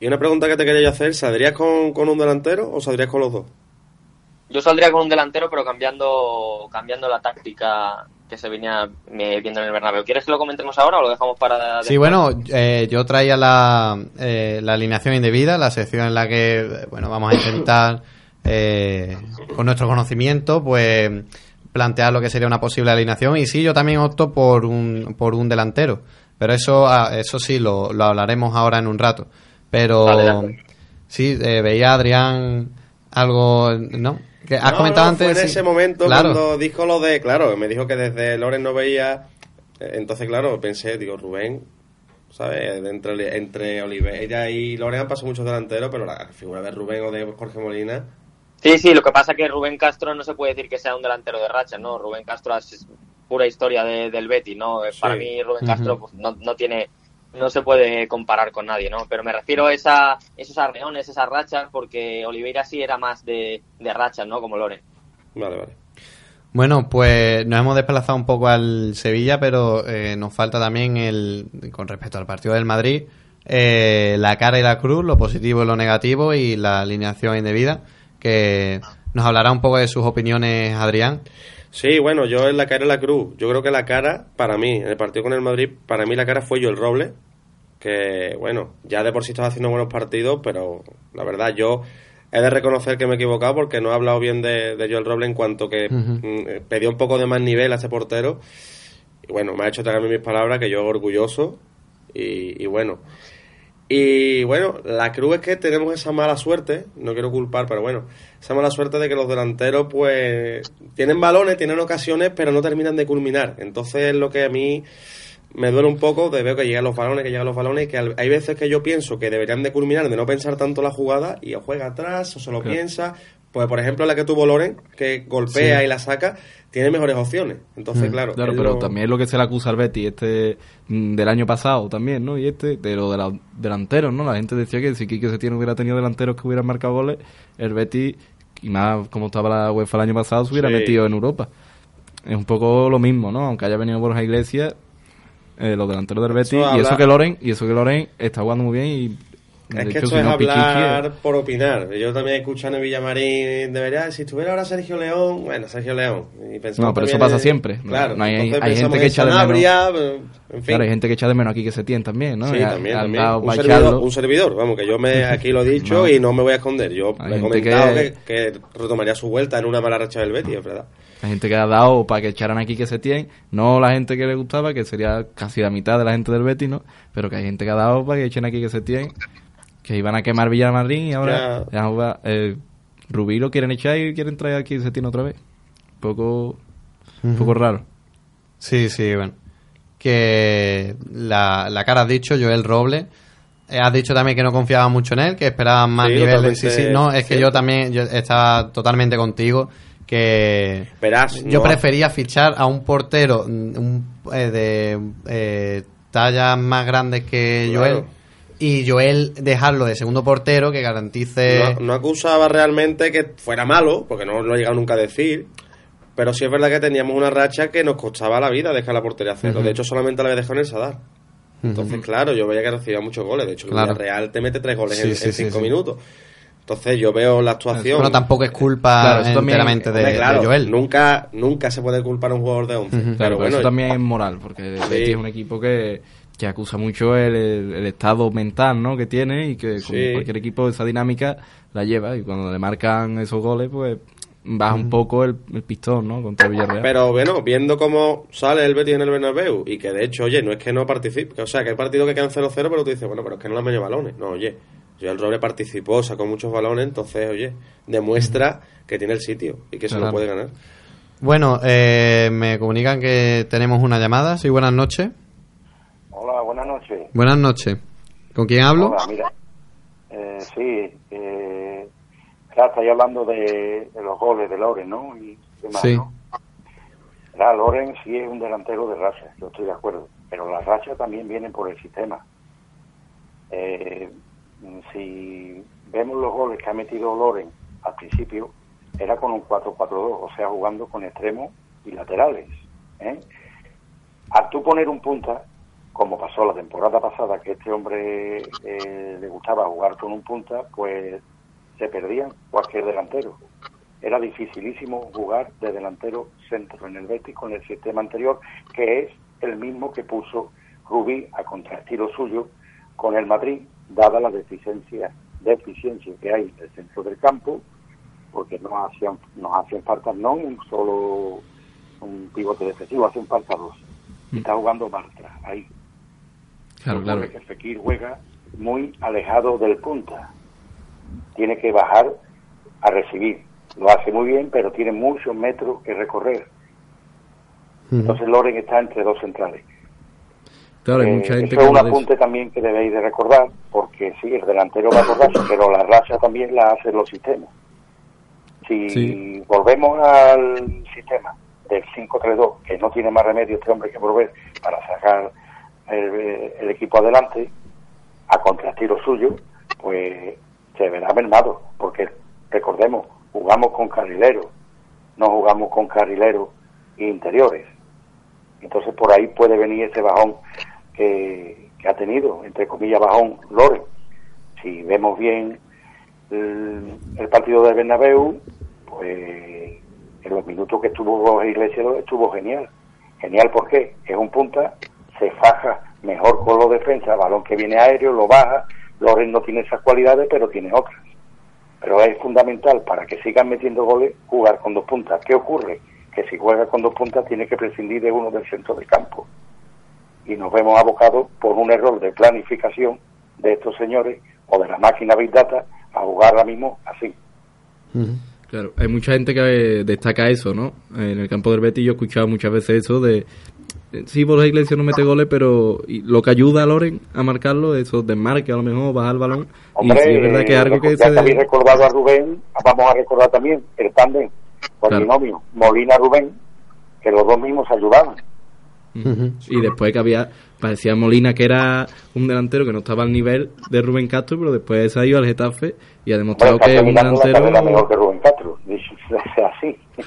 C: Y una pregunta que te quería yo hacer, ¿saldrías con, con un delantero o saldrías con los dos?
J: Yo saldría con un delantero, pero cambiando, cambiando la táctica que se venía eh, viendo en el Bernabéu. ¿Quieres que lo comentemos ahora o lo dejamos para
A: Sí, bueno, eh, yo traía la, eh, la alineación indebida, la sección en la que, bueno, vamos a intentar, eh, con nuestro conocimiento, pues plantear lo que sería una posible alineación. Y sí, yo también opto por un, por un delantero. Pero eso, ah, eso sí, lo, lo hablaremos ahora en un rato. Pero
C: Vale,
A: sí, eh, veía Adrián algo, ¿no? Que has
C: No,
A: comentado
C: no,
A: antes.
C: Fue en
A: sí.
C: ese momento
A: Claro.
C: cuando dijo lo de. Claro, me dijo que desde Loren no veía. eh, Entonces, claro, pensé, digo, Rubén, ¿sabes? Entre, entre Oliveira y Loren han pasado muchos delanteros, pero la figura de Rubén o de Jorge Molina.
J: Sí, sí, lo que pasa es que Rubén Castro no se puede decir que sea un delantero de racha, ¿no? Rubén Castro es pura historia de- del Betty, ¿no? Para mí Rubén Castro pues, no, no tiene, no se puede comparar con nadie, ¿no? Pero me refiero a esa, esos arreones, esas rachas, porque Oliveira sí era más de, de rachas, ¿no? Como Loren.
C: Vale, vale.
A: Bueno, pues nos hemos desplazado un poco al Sevilla, pero eh, nos falta también el, con respecto al partido del Madrid, eh, la cara y la cruz, lo positivo y lo negativo y la alineación indebida, que nos hablará un poco de sus opiniones, Adrián.
C: Sí, bueno, yo en la cara y la cruz. Yo creo que la cara, para mí, en el partido con el Madrid, para mí la cara fue Joel Roble. Que, bueno, ya de por sí estaba haciendo buenos partidos, pero la verdad yo he de reconocer que me he equivocado porque no he hablado bien de, de Joel Roble en cuanto que
A: Ujú.
C: eh, pedía un poco de más nivel a este portero. Y bueno, me ha hecho tragarme mis palabras, que yo orgulloso. Y, y bueno. Y bueno, la cruz es que tenemos esa mala suerte, no quiero culpar, pero bueno, esa mala suerte de que los delanteros pues tienen balones, tienen ocasiones, pero no terminan de culminar. Entonces es lo que a mí me duele un poco de ver que llegan los balones, que llegan los balones, y que hay veces que yo pienso que deberían de culminar, de no pensar tanto la jugada, y o juega atrás, o se lo
B: Claro.
C: piensa. Pues por ejemplo la que tuvo Loren, que golpea
B: Sí.
C: y la saca, tiene mejores opciones. Entonces,
B: Mm,
C: claro.
B: Claro, pero también es lo que se le acusa al Betty este mm, del año pasado también, ¿no? Y este, de lo de los delanteros, ¿no? La gente decía que si Quique Setién hubiera tenido delanteros que hubieran marcado goles, el Betty, y más como estaba la UEFA el año pasado, se hubiera
C: Sí.
B: metido en Europa. Es un poco lo mismo, ¿no? Aunque haya venido Borja Iglesias, eh, los delanteros del Betty,
C: Eso
B: y eso que Loren, y eso que Loren está jugando muy bien y
C: Es
B: de
C: que
B: hecho,
C: esto es hablar por opinar. Yo también escuchando en Villamarín, debería, si estuviera ahora Sergio León, bueno, Sergio León. Y
B: No, pero eso pasa siempre.
C: Claro,
B: no hay- gente que echa de
C: Sanabria, en fin.
B: Claro, hay gente que echa de menos aquí que Setién también, ¿no?
C: Sí, también, también. Un servidor,
B: echarlo.
C: un servidor, vamos, que yo me aquí lo he dicho
B: No.
C: y no me voy a esconder. Yo he comentado que...
B: que-
C: que retomaría su vuelta en una mala racha del Betis, es verdad.
B: La gente que ha dado para que echaran aquí que Setién, no la gente que le gustaba, que sería casi la mitad de la gente del Betis, ¿no? Pero que hay gente que ha dado para que echen aquí que Setién, que iban a quemar Villamarín y ahora ya eh, Rubí lo quieren echar y quieren traer aquí Setién otra vez. Un poco, un poco raro.
A: Sí, sí, bueno. Que la, la cara has dicho, Joel Roble. Eh, Has dicho también que no confiaba mucho en él, que esperaban más
C: Sí,
A: niveles. Sí, sí, no, es que yo también yo estaba totalmente contigo. que
C: Verás,
A: yo
C: no-
A: prefería fichar a un portero mm, un, eh, de eh, tallas más grandes que
C: Claro.
A: Joel y Joel dejarlo de segundo portero que garantice
C: No, no acusaba realmente que fuera malo, porque no lo he llegado nunca a decir. Pero sí es verdad que teníamos una racha que nos costaba la vida dejar la portería cero. De hecho, solamente la había dejado en el Sadar. Entonces, claro, yo veía que recibía muchos goles. De hecho, el
A: Claro.
C: Real te mete tres goles
A: Sí,
C: en,
A: sí,
C: en
A: sí,
C: cinco
A: sí.
C: minutos. Entonces, yo veo la actuación.
A: Bueno, tampoco es culpa
B: Claro, eso también-
A: enteramente de,
C: claro,
A: de Joel.
C: Nunca, nunca se puede culpar a un jugador de 11.
A: Ujú.
B: Claro,
C: Pero
B: pero
C: bueno,
B: eso también es moral, porque es un equipo que, que acusa mucho el, el- el estado mental ¿no? que tiene y que como
C: Sí.
B: cualquier equipo esa dinámica la lleva y cuando le marcan esos goles pues baja un poco el, el pistón ¿no? contra Villarreal.
C: Pero bueno, viendo cómo sale el Betis en el Bernabéu y que de hecho, oye, no es que no participe, o sea, que hay partidos que quedan 0-0, pero tú dices, bueno, pero es que no le han venido balones. No, oye, yo el Roble participó, sacó muchos balones, entonces, oye, demuestra que tiene el sitio y que se lo
A: Claro.
C: puede ganar.
A: Bueno, eh, me comunican que tenemos una llamada. Sí, buenas noches.
K: Buenas noches.
A: Buenas noches. ¿Con quién hablo?
K: Hola, mira. Eh, sí, eh, claro, estáis hablando de, de los goles de Loren, ¿no? Y demás,
A: Sí.
K: ¿no? Claro, Loren sí es un delantero de racha, yo estoy de acuerdo, pero las rachas también vienen por el sistema. Eh, si vemos los goles que ha metido Loren al principio, era con un 4-4-2, o sea, jugando con extremos y laterales. ¿eh? Al tú poner un punta, como pasó la temporada pasada, que este hombre eh, le gustaba jugar con un punta, pues se perdían cualquier delantero. Era dificilísimo jugar de delantero centro en el Betis con el sistema anterior, que es el mismo que puso Rubí a contraestilo suyo con el Madrid, dada la deficiencia, deficiencia que hay en el centro del campo, porque no hacían, nos hacían falta no un solo un pivote defensivo, hacen falta dos. Y está jugando Bartra ahí.
B: Claro, claro.
K: que Fekir juega muy alejado del punta. Tiene que bajar a recibir. Lo hace muy bien, pero tiene muchos metros que recorrer. Entonces Loren está entre dos centrales.
B: Claro, hay
K: Eh,
B: mucha gente
K: eso es un apunte también que debéis de recordar, porque sí, el delantero va por racha, pero la racha también la hacen los sistemas. Si
B: Sí.
K: volvemos al sistema del 5-3-2, que no tiene más remedio este hombre que volver para sacar el, equipo adelante, a contrastiro suyo, pues se verá mermado, porque recordemos, jugamos con carrileros, no jugamos con carrileros interiores. Entonces por ahí puede venir ese bajón que, que ha tenido, entre comillas, bajón Loren. Si vemos bien el, el partido de Bernabéu, pues en los minutos que estuvo Iglesias estuvo genial. Genial porque es un punta, se faja mejor con los defensas, balón que viene aéreo, lo baja. Loren no tiene esas cualidades, pero tiene otras. Pero es fundamental para que sigan metiendo goles jugar con dos puntas. ¿Qué ocurre? Que si juega con dos puntas tiene que prescindir de uno del centro del campo. Y nos vemos abocados por un error de planificación de estos señores o de la máquina Big Data a jugar ahora mismo así.
B: Claro, hay mucha gente que eh, destaca eso, ¿no? En el campo del Betis yo he escuchado muchas veces eso de... eh, Sí, Borja Iglesias no mete goles, pero y lo que ayuda a Loren a marcarlo, eso desmarque a lo mejor, bajar el balón.
K: Hombre,
B: y sí, es verdad que es algo que se...
K: habéis recordado a Rubén, vamos a recordar también el tándem con
B: Claro.
K: binomio Molina-Rubén, que los dos mismos se ayudaban.
B: Y después que había, parecía Molina que era un delantero que no estaba al nivel de Rubén Castro, pero después se ha ido al Getafe y ha demostrado que es un delantero...
K: mejor que Rubén Castro.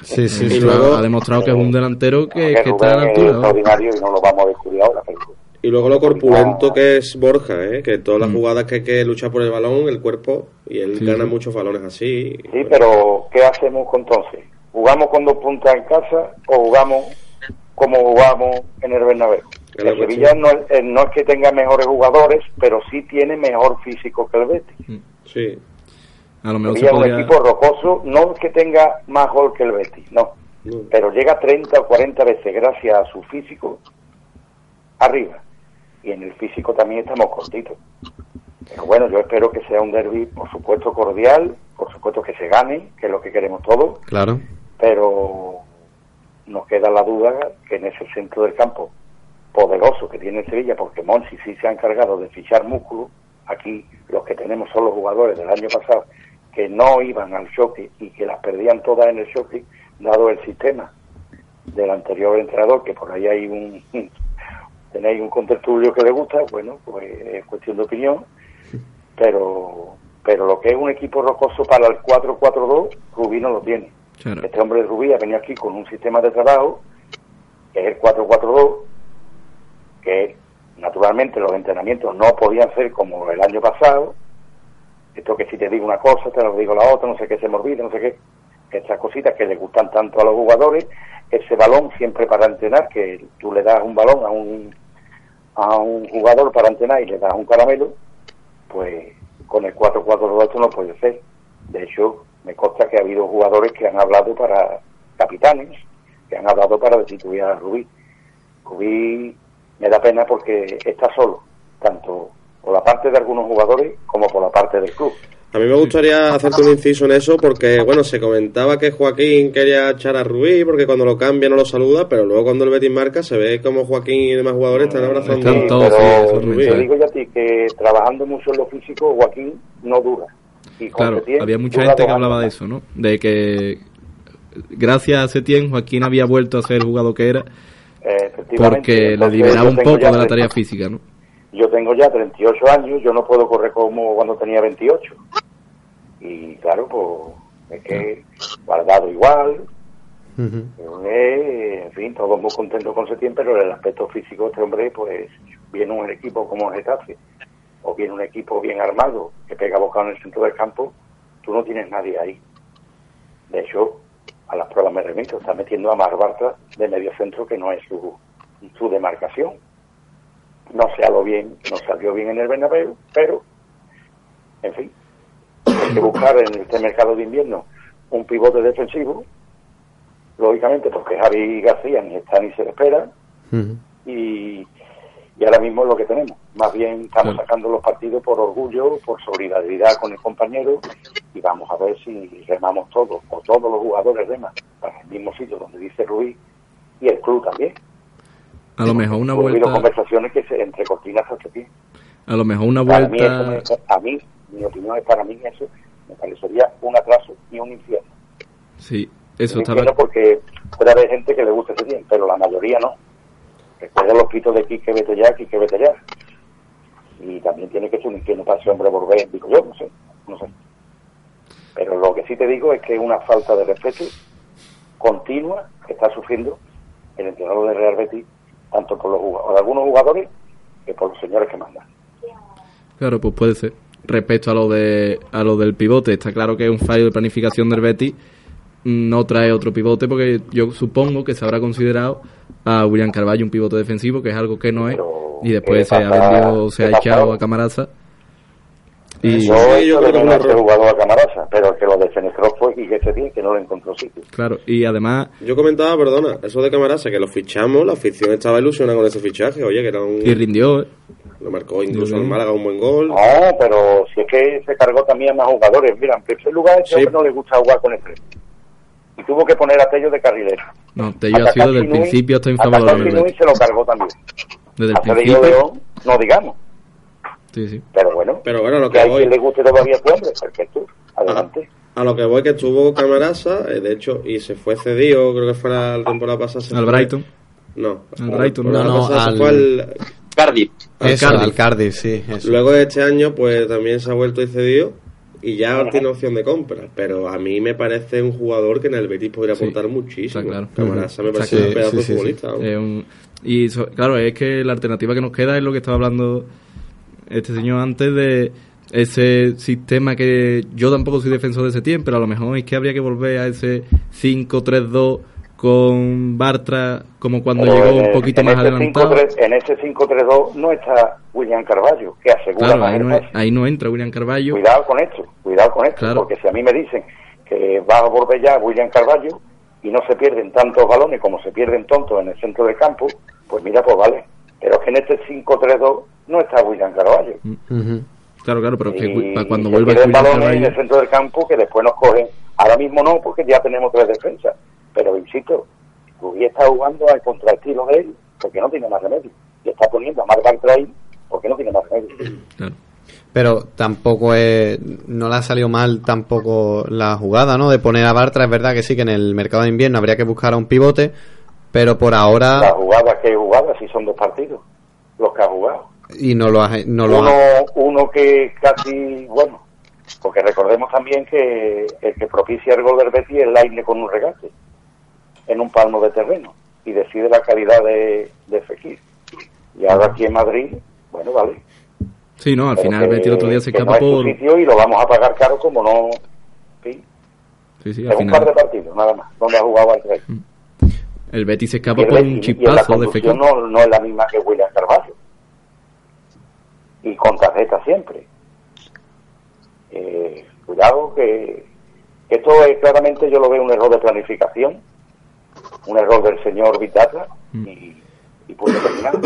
B: Sí, sí, y luego ha demostrado que es un delantero que,
K: Que
B: que está a la
K: Rubén es
B: altura.
K: extraordinario y no lo vamos a descubrir ahora,
C: Y luego lo corpulento que es Borja, ¿eh? que en todas las jugadas que hay que luchar por el balón, el cuerpo, y él
K: Sí,
C: gana muchos balones así.
K: Sí, pero ¿qué hacemos entonces? ¿Jugamos con dos puntas en casa o jugamos como jugamos en el Bernabéu? El Sevilla no es, eh, no es que tenga mejores jugadores, pero sí tiene mejor físico que el Betis.
C: Sí.
B: A lo mejor se
K: Sevilla es un equipo rocoso, no que tenga más gol que el Betis, no. Pero llega 30 o 40 veces gracias a su físico arriba. Y en el físico también estamos cortitos. Pero bueno, yo espero que sea un derby, por supuesto, cordial, por supuesto que se gane, que es lo que queremos todos,
A: Claro.
K: pero nos queda la duda que en ese centro del campo poderoso que tiene Sevilla, porque Monsi sí se ha encargado de fichar músculo, aquí los que tenemos son los jugadores del año pasado que no iban al choque y que las perdían todas en el choque, dado el sistema del anterior entrenador, que por ahí hay un tenéis un contertulio que le gusta, bueno, pues es cuestión de opinión, pero pero lo que es un equipo rocoso para el 4-4-2, Rubí no lo tiene. Este hombre de Rubí ha venido aquí con un sistema de trabajo, que es el 4-4-2, que naturalmente los entrenamientos no podían ser como el año pasado, esto que si te digo una cosa, te lo digo la otra, no sé qué se me olvida, no sé qué, estas cositas que le gustan tanto a los jugadores, ese balón siempre para entrenar, que tú le das un balón a un, a un jugador para entrenar y le das un caramelo, pues con el 4-4-2 esto no puede ser. De hecho, me consta que ha habido jugadores que han hablado para capitanes, que han hablado para destituir a Rubí. Rubí me da pena porque está solo, tanto por la parte de algunos jugadores como por la parte del club.
C: A mí me gustaría hacerte un inciso en eso porque, bueno, se comentaba que Joaquín quería echar a Rubí porque cuando lo cambia no lo saluda, pero luego cuando el Betis marca se ve como Joaquín y demás jugadores están abrazando
K: Sí, pero te digo yo a ti que trabajando mucho en lo físico, Joaquín no dura. Y
B: Claro,
K: Setién
B: había mucha gente que hablaba de eso, ¿no? De que gracias a Setién Joaquín había vuelto a ser el jugador que era
K: Eh, efectivamente.
B: porque le liberaba
K: yo
B: un poco
K: ya
B: de la tarea física, ¿no?
K: Yo tengo ya 38 años, yo no puedo correr como cuando tenía 28. Y claro, pues es que guardado igual, eh, en fin, todos muy contentos con Setién, pero en el aspecto físico de este hombre, pues viene un equipo como el Getafe, o viene un equipo bien armado, que pega bocado en el centro del campo, tú no tienes nadie ahí. De hecho, a las pruebas me remito, está metiendo a Mar Bartra de medio centro, que no es su, su demarcación. No se bien, no salió bien en el Bernabéu, pero, en fin, hay que buscar en este mercado de invierno un pivote defensivo, lógicamente porque Javi García ni está ni se le espera, y, y ahora mismo es lo que tenemos. Más bien estamos sacando los partidos por orgullo, por solidaridad con el compañero y vamos a ver si remamos todos, o todos los jugadores reman para el mismo sitio donde dice Ruiz y el club también.
B: A lo mejor una vuelta
K: conversaciones que se, entre cortinas hasta aquí.
B: a lo mejor una
K: Para mí,
B: vuelta
K: eso a mí, mi opinión es para mí eso me parecería un atraso y un infierno.
B: Sí, eso
K: un
B: estaba
K: porque puede haber gente que le guste ese bien, pero la mayoría no. Recuerda los gritos de Quique vete ya, Quique vete ya. Y también tiene que ser un infierno para ese hombre volver, digo yo, no sé, no sé. Pero lo que sí te digo es que es una falta de respeto continua que está sufriendo el entrenador de Real Betis, tanto por los jugadores, algunos jugadores que por los señores que mandan.
B: Claro, pues puede ser. Respecto a lo de a lo del pivote, está claro que es un fallo de planificación del Betis. No trae otro pivote porque yo supongo que se habrá considerado a William Carvalho un pivote defensivo, que es algo que no es. Y después
K: ¿qué
B: se ha vendido, se
K: ¿Qué
B: ha echado a Camaraza. Y
K: yo yo creo que no ha jugado a Camarasa, pero el que lo defenestró fue Quique Setién, que no le encontró sitio.
B: claro, y además
C: Yo comentaba, perdona, eso de Camarasa, que lo fichamos, la afición estaba ilusionada con ese fichaje, oye, que era un...
B: y rindió, ¿eh?
C: Lo marcó incluso
B: Sí.
C: en Málaga un buen gol.
K: No, pero si es que se cargó también a más jugadores. Mira, en primer lugar, a ese hombre no le gusta jugar con el frente. Y tuvo que poner a Tello de carrilero.
B: No, Tello ha sido desde el principio hasta
K: a Nui
B: Betis.
K: se lo cargó también.
B: Desde el
K: A
B: principio.
K: León, no digamos.
B: Sí, sí.
K: Pero bueno,
C: Pero bueno, lo
K: que
C: que
K: a
C: voy...
K: quien le guste todavía hombre, perfecto. Adelante.
C: A lo que voy que estuvo Camarasa, eh, de hecho, y se fue cedido, creo que fue la temporada pasada.
B: Al
C: fue-
B: Brighton.
C: No.
B: Al Brighton, no,
C: pasada
B: al-
C: fue al...
J: Cardiff.
C: Al
A: Eso,
C: Cardiff.
A: al Cardiff, sí. Eso.
C: Luego de este año, pues también se ha vuelto y cedido. Y ya tiene opción de compra. Pero a mí me parece un jugador que en el Betis podría aportar muchísimo.
B: Está claro.
C: Camarasa me
B: Está
C: parece
B: claro.
C: un pedazo
B: Sí, sí,
C: futbolista.
B: un- y so- claro, es que la alternativa que nos queda es lo que estaba hablando este señor antes de ese sistema que yo tampoco soy defensor de ese tiempo, pero a lo mejor es que habría que volver a ese 5-3-2 con Bartra como cuando
K: Pero
B: llegó un poquito más adelantado.
K: 5-3 En ese 5-3-2 no está William Carballo, que asegura
B: Claro, ahí no,
K: pase.
B: ahí no entra William Carballo.
K: Cuidado con esto, cuidado con esto,
B: Claro.
K: porque si a mí me dicen que va a volver ya William Carballo y no se pierden tantos balones como se pierden tontos en el centro del campo, pues mira, pues vale. Pero es que en este 5-3-2 no está William Carballo.
B: Claro, claro, pero que para cuando vuelva William
K: balones en el centro del campo que después nos cogen. Ahora mismo no, porque ya tenemos tres defensas. Pero insisto, Rubí está jugando al contraestilo de él porque no tiene más remedio. Y está poniendo a Marc Bartra ahí porque no tiene más remedio.
B: Claro.
A: Pero tampoco es, no le ha salido mal tampoco la jugada, ¿no? De poner a Bartra, es verdad que sí que en el mercado de invierno habría que buscar a un pivote, pero por ahora...
K: La jugada que he jugado, sí son dos partidos, los que ha jugado.
A: Y no lo ha... No lo
K: uno,
A: ha-
K: uno que casi, bueno, porque recordemos también que el que propicia el gol del Betis es Laine con un regate en un palmo de terreno y decide la calidad de, de Fekir. Y ahora aquí en Madrid, bueno, vale.
B: Sí, no, al
K: Pero
B: final
K: que-
B: Betis el otro día se escapa
K: no
B: por...
K: sitio y lo vamos a pagar caro como no. Sí,
B: Sí, sí,
K: un par de partidos, nada más, donde ha jugado al rey.
B: El Betis se escapa por
K: Betis-
B: un chispazo de Fekir.
K: no, no es la misma que William Carvalho. Y con tarjeta siempre. Eh, cuidado que, que esto es claramente yo lo veo un error de planificación, un error del señor Vitata y, y punto terminado.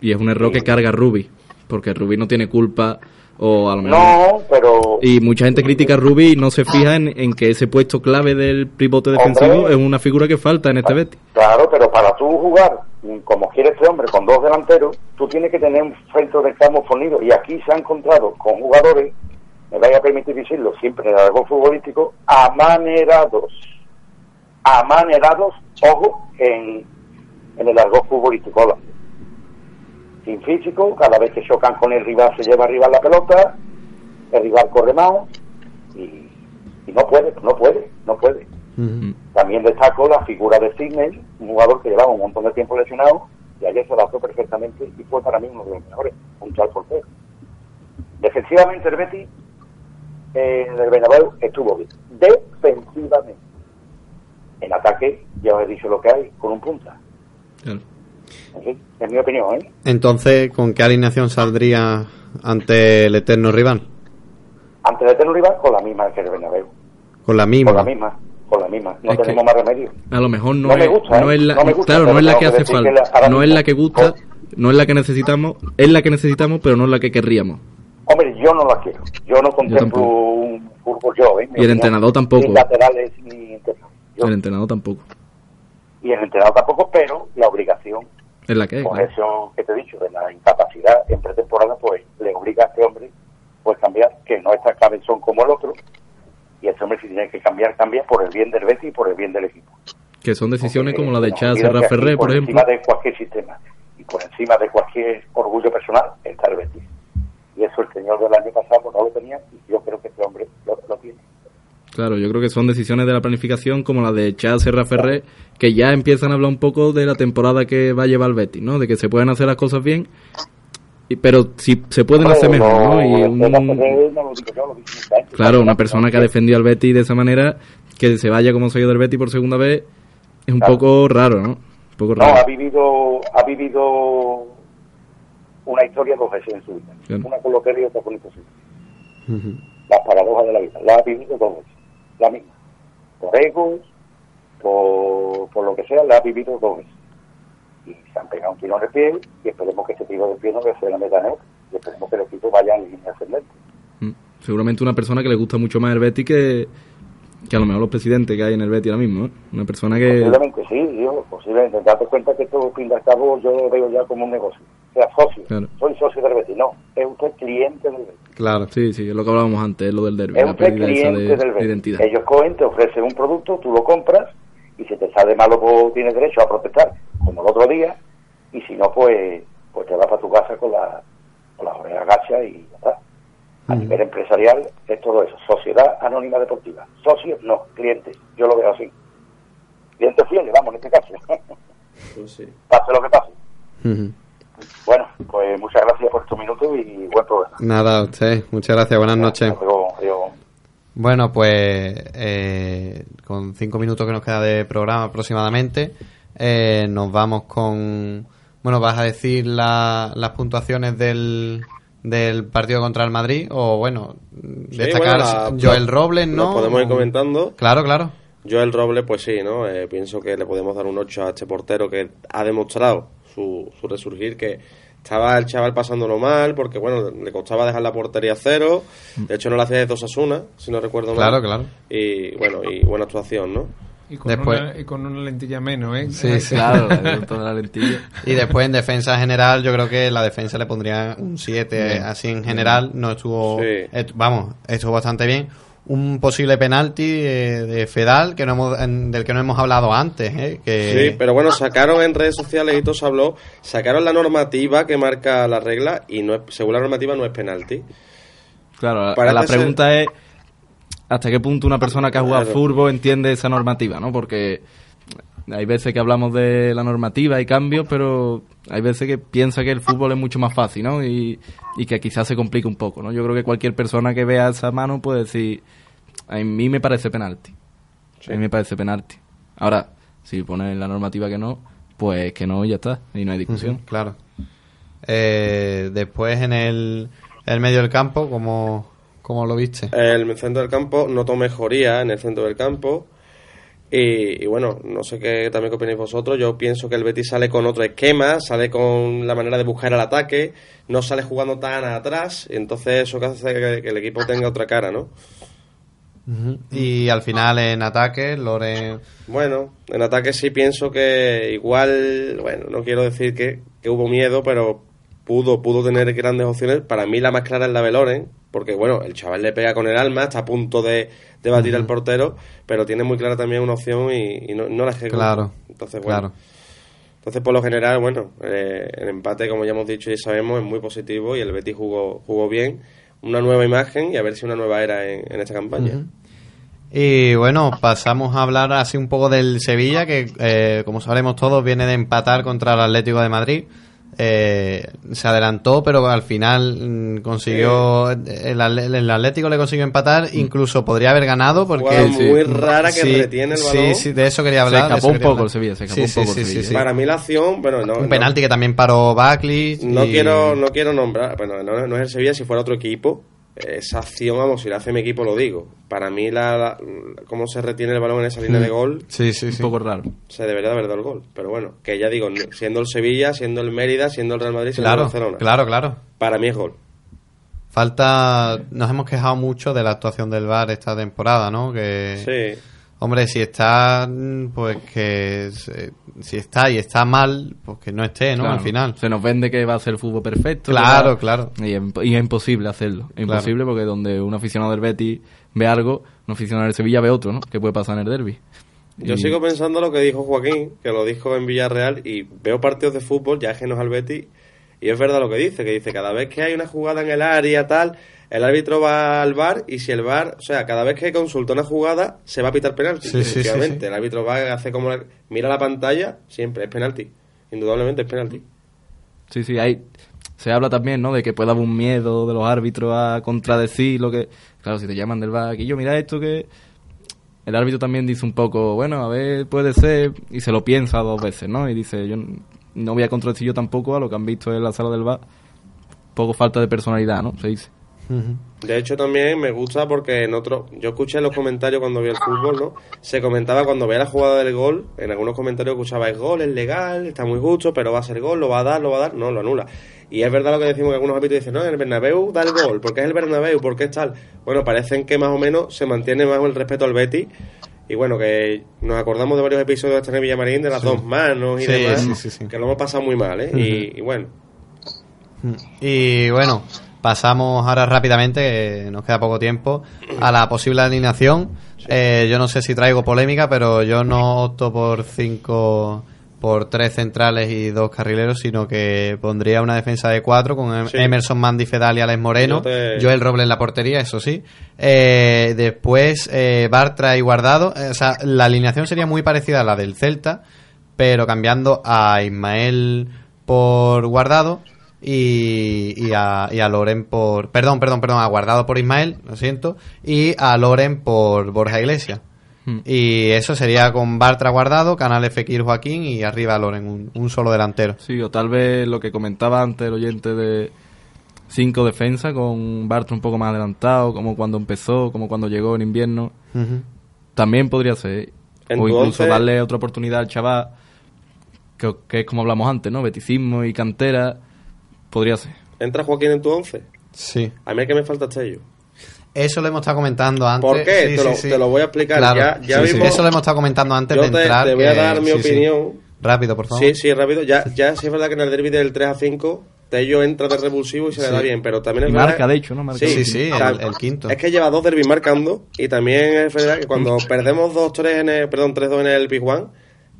B: Y es un error que carga Rubi, porque Rubi no tiene culpa o a lo mejor...
K: No, pero
B: Y mucha gente critica a Rubi y no se fija en, en que ese puesto clave del pivote defensivo
K: Hombre.
B: es una figura que falta en este Betis.
K: Claro, pero para tú jugar mm, como quiere este hombre con dos delanteros, tú tienes que tener un centro de campo fornido. Y aquí se ha encontrado con jugadores, me vaya a permitir decirlo siempre en el argot futbolístico, amanerados. Amanerados, ojo, en, en el argot futbolístico. Sin físico, cada vez que chocan con el rival se lleva arriba la pelota, el rival corre más y, y no puede, no puede, no puede. También destaco la figura de Sidney, un jugador que llevaba un montón de tiempo lesionado y ayer se adaptó perfectamente y fue para mí uno de los mejores, junto al portero. Defensivamente el Betis eh, en el Bernabéu estuvo bien. Defensivamente. En ataque, ya os he dicho lo que hay, con un punta.
B: Claro.
K: Es mi opinión, ¿eh?
A: Entonces, ¿con qué alineación saldría ante el eterno rival?
K: Antes de tener un rival, con la misma que el Bernabéu.
A: Con la misma.
K: Con la misma, con la misma. No
B: Es que-
K: tenemos más remedio.
B: A lo mejor no,
K: No me
B: es,
K: gusta, ¿eh?
B: no es la,
K: No me gusta,
B: claro, no es la que
K: que
B: hace falta,
K: que
B: no es la que gusta, no es la que necesitamos, es la que necesitamos, pero no es la que querríamos.
K: Hombre, yo no la quiero. Yo no contemplo
B: tampoco.
K: un fútbol yo, ¿eh?
B: Y el entrenador tampoco.
K: Ni laterales ni internos.
B: El entrenador tampoco.
K: Y el entrenador tampoco, pero la obligación,
B: Es la que es.
K: por
B: claro.
K: eso que te he dicho, de la incapacidad en pretemporada, pues le obliga a este hombre pues cambiar, que no está cabezón como el otro. Y este hombre si tiene que cambiar, cambia por el bien del Betis y por el bien del equipo.
B: Que son decisiones como la de
K: Nos
B: Chá
K: olvida
B: Serra Ferrer, por ejemplo.
K: encima de cualquier sistema y por encima de cualquier orgullo personal está el Betis. Y eso el señor del año pasado no lo tenía y yo creo que este hombre lo, lo tiene.
B: Claro, yo creo que son decisiones de la planificación como la de Chá Serra Ferrer, que ya empiezan a hablar un poco de la temporada que va a llevar el Betis, ¿no? De que se pueden hacer las cosas bien, y- pero si se pueden hacer mejor, ¿no? Y
K: el
B: un-
K: no.
B: Claro, una persona que ha defendido al Betis de esa manera, que se vaya como seguidor del Betis por segunda vez, es un poco raro, ¿no? Un poco
K: No,
B: raro.
K: ha vivido, ha vivido una historia dos veces en su vida. Una con Lotería y otra con imposible. Las paradojas de la vida. La ha vivido dos veces. La misma. Por egos, por, por lo que sea, la ha vivido dos veces. Y se han pegado un tiro en el pie y esperemos que ese tiro de pie no se la meta otro. Y esperemos que el equipo vaya en línea ascendente.
B: Mm. Seguramente una persona que le gusta mucho más el Betis que, que a lo mejor los presidentes que hay en el Betis ahora mismo, ¿eh? Una persona que...
K: Posiblemente sí, yo, posiblemente. Date cuenta que esto, fin de cabo, yo lo veo ya como un negocio. O sea, socio.
B: Claro.
K: Soy socio del Betis. No, es usted cliente del Betis.
B: Claro. Sí, sí, es lo que hablábamos antes, es lo del derbi,
K: Es
B: la
K: usted
B: pérdida esa
K: cliente
B: de,
K: del
B: identidad.
K: Ellos cogen, te ofrecen un producto, tú lo compras y si te sale malo, pues tienes derecho a protestar, como el otro día. Y si no, pues, pues te vas para tu casa con la, con las orejas gachas y ya está. A nivel empresarial es todo eso. Sociedad Anónima Deportiva. Socios, no, clientes. Yo lo veo así. Clientes fieles, vamos, en este caso. Pase lo que pase. Bueno, pues muchas gracias por estos minutos y buen programa.
A: Nada, a usted. Muchas gracias. Buenas noches.
K: Adiós.
A: Bueno, pues eh, con cinco minutos que nos queda de programa aproximadamente, eh, nos vamos con... Bueno, ¿vas a decir la- las puntuaciones del, del partido contra el Madrid? O bueno, destacar
C: bueno, la-
A: Joel Robles, ¿no?
C: Lo podemos ir comentando.
A: Claro, claro.
C: Joel Robles, pues sí, ¿no? Eh, pienso que le podemos dar un 8 a este portero que ha demostrado su, su resurgir, que estaba el chaval pasándolo mal, porque bueno, le costaba dejar la portería a cero. De hecho, no lo hacía de dos a una, si no recuerdo mal.
A: Claro, claro.
C: Y bueno, y buena actuación, ¿no?
D: Y con,
A: Después-
D: una, y con una lentilla menos, ¿eh?
A: Sí, sí.
B: Claro, la lentilla.
A: Y después en defensa general, yo creo que la defensa le pondría un 7,
B: Bien.
A: así en general. No estuvo.
C: Sí.
A: est- vamos, estuvo bastante bien. Un posible penalti eh, de Fedal que no hemos, en- del que no hemos hablado antes. eh, que
C: Sí, pero bueno, sacaron en redes sociales y todo se habló, sacaron la normativa que marca la regla y no es, según la normativa no es penalti.
B: Claro,
C: Parece
B: la
C: ser-
B: pregunta es hasta qué punto una persona que ha jugado
C: Claro.
B: fútbol entiende esa normativa, ¿no? Porque hay veces que hablamos de la normativa y cambios, pero hay veces que piensa que el fútbol es mucho más fácil, ¿no? Y, y que quizás se complica un poco, ¿no? Yo creo que cualquier persona que vea esa mano puede decir, a mí me parece penalti. A mí me parece penalti. Ahora, si pone en la normativa que no, pues que no y ya está, y no hay discusión.
A: Claro. Eh, después en el, el medio del campo, ¿cómo, cómo lo viste?
C: El centro del campo notó mejoría en el centro del campo. Y, y bueno, no sé qué también qué opináis vosotros. Yo pienso que el Betis sale con otro esquema, sale con la manera de buscar el ataque, no sale jugando tan atrás. Y entonces eso que hace que, que el equipo tenga otra cara, ¿no?
A: Y al final en ataque, Loren.
C: Bueno, en ataque sí pienso que igual, bueno, no quiero decir que, que hubo miedo, pero pudo, pudo tener grandes opciones. Para mí la más clara es la de Loren, porque bueno, el chaval le pega con el alma, está a punto de, de batir al portero, pero tiene muy clara también una opción y, y no, no la ejecuta.
A: Claro,
C: Entonces, bueno.
A: claro.
C: Entonces, por lo general, bueno, eh, el empate, como ya hemos dicho y sabemos, es muy positivo y el Betis jugó, jugó bien. Una nueva imagen y a ver si una nueva era en, en esta campaña.
A: Y bueno, pasamos a hablar así un poco del Sevilla, que eh, como sabemos todos viene de empatar contra el Atlético de Madrid. Eh, se adelantó, pero al final mm, consiguió el, el Atlético le consiguió empatar, incluso podría haber ganado porque
C: muy rara que retiene el
A: Sí,
C: balón.
A: sí, de eso quería
B: Se
A: hablar. de
B: escapó un poco el Sevilla, se escapó
A: Sí,
B: un
A: sí,
B: poco
A: sí,
B: el
A: sí,
B: Sevilla.
A: sí.
C: Para mí la acción, bueno, no,
A: un
C: no-
A: penalti que también paró Buckley.
C: No
A: y-
C: quiero, no quiero nombrar, bueno, no, no es el Sevilla, si fuera otro equipo, esa acción, vamos, si la hace mi equipo lo digo. Para mí, la, la- cómo se retiene el balón en esa línea
A: Mm.
C: de gol,
A: Sí, sí, sí.
B: Un poco raro.
C: se debería de haber dado el gol. Pero bueno, que ya digo, no- siendo el Sevilla, siendo el Mérida, siendo el Real Madrid, siendo el Barcelona.
A: claro, claro.
C: Para mí es gol.
A: Falta, nos hemos quejado mucho de la actuación del VAR esta temporada, ¿no? Que,
C: Sí.
A: Hombre, si está, mm, pues que si está y está mal, pues que no esté, ¿no?
B: Claro,
A: Al final.
B: Se nos vende que va a ser el fútbol perfecto.
A: Claro,
B: va-
A: claro.
B: Y y es imposible hacerlo. Es
A: Claro.
B: imposible porque donde un aficionado del Betis ve algo, un aficionado del Sevilla ve otro, ¿no? Que puede pasar en el derby.
C: Yo
B: Y-
C: sigo pensando lo que dijo Joaquín, que lo dijo en Villarreal, y veo partidos de fútbol ya ajenos al Betis, y es verdad lo que dice, que dice, cada vez que hay una jugada en el área, tal, el árbitro va al bar y si el bar, o sea, cada vez que consulta una jugada, se va a pitar penalti.
A: Sí, sí, sí,
C: efectivamente.
A: sí.
C: El árbitro va a hacer como, la- mira la pantalla, siempre es penalti. Indudablemente es penalti.
B: Sí, sí, hay... Se habla también, ¿no? De que puede haber un miedo de los árbitros a contradecir lo que... Claro, si te llaman del bar, aquí yo, mira esto que... El árbitro también dice un poco, bueno, a ver, puede ser, y se lo piensa dos veces, ¿no? Y dice, yo no voy a contradecir yo tampoco a lo que han visto en la sala del bar. Poco falta de personalidad, ¿no? Se dice.
C: De hecho, también me gusta porque en otro. Yo escuché en los comentarios cuando vi el fútbol, ¿no? Se comentaba cuando veía la jugada del gol. En algunos comentarios escuchaba: es gol, es legal, está muy justo, pero va a ser gol, lo va a dar, lo va a dar. No, lo anula. Y es verdad lo que decimos que algunos árbitros dicen: no, en el Bernabéu da el gol, porque es el Bernabéu, porque es tal. Bueno, parecen que más o menos se mantiene más el respeto al Betis. Y bueno, que nos acordamos de varios episodios de este en Villamarín de las
A: Sí.
C: dos manos y
A: Sí,
C: demás.
A: sí, sí, sí.
C: Que lo hemos pasado muy mal, ¿eh? y, y bueno,
A: Y bueno, pasamos ahora rápidamente, que nos queda poco tiempo, a la posible alineación. Eh, yo no sé si traigo polémica, pero yo no opto por cinco, por tres centrales y dos carrileros, sino que pondría una defensa de cuatro con Em-
C: Sí.
A: Emerson, Mandy, Fedal y Alex Moreno.
C: Yo te-
A: Joel Robles en la portería, eso sí. Eh, después eh, Bartra y Guardado. Eh, o sea, la alineación sería muy parecida a la del Celta, pero cambiando a Ismael por Guardado y, y, a, y a Loren por... Perdón, perdón, perdón, a Guardado por Ismael, lo siento, y a Loren por Borja Iglesias.
B: Hmm.
A: Y eso sería con Bartra Guardado, Canal Fekir Joaquín y arriba Loren, un, un solo delantero.
B: Sí, o tal vez lo que comentaba antes el oyente de cinco defensas con Bartra un poco más adelantado, como cuando empezó, como cuando llegó en invierno. También podría ser. O incluso
C: once-
B: darle otra oportunidad al chaval, que, que es como hablamos antes, ¿no? Beticismo y cantera. Podría ser.
C: ¿entra Joaquín en tu once?
A: Sí.
C: A mí es que me falta Tello.
A: Eso lo hemos estado comentando antes.
C: ¿Por qué?
A: Sí,
C: te,
A: sí,
C: lo,
A: sí.
C: te lo voy a explicar.
A: Claro,
C: ya ya
A: sí, sí.
C: vimos-
A: Eso lo hemos estado comentando antes
C: Yo
A: de
C: te-
A: entrar.
C: Te voy a
A: que-
C: dar mi
A: sí, sí.
C: opinión.
A: Rápido, por favor.
C: Sí, sí, rápido. Ya, ya sí es verdad que en el derby del 3 a 5 Tello entra de revulsivo y se le da bien, pero también es
B: Y
C: verdad...
B: marca, de hecho, ¿no? Marca
C: sí, sí,
B: quinto.
C: o sea,
A: el- el quinto.
C: Es que lleva dos derbis marcando y también es verdad que cuando perdemos 2-3 en el... Perdón, 3-2 en el Big One,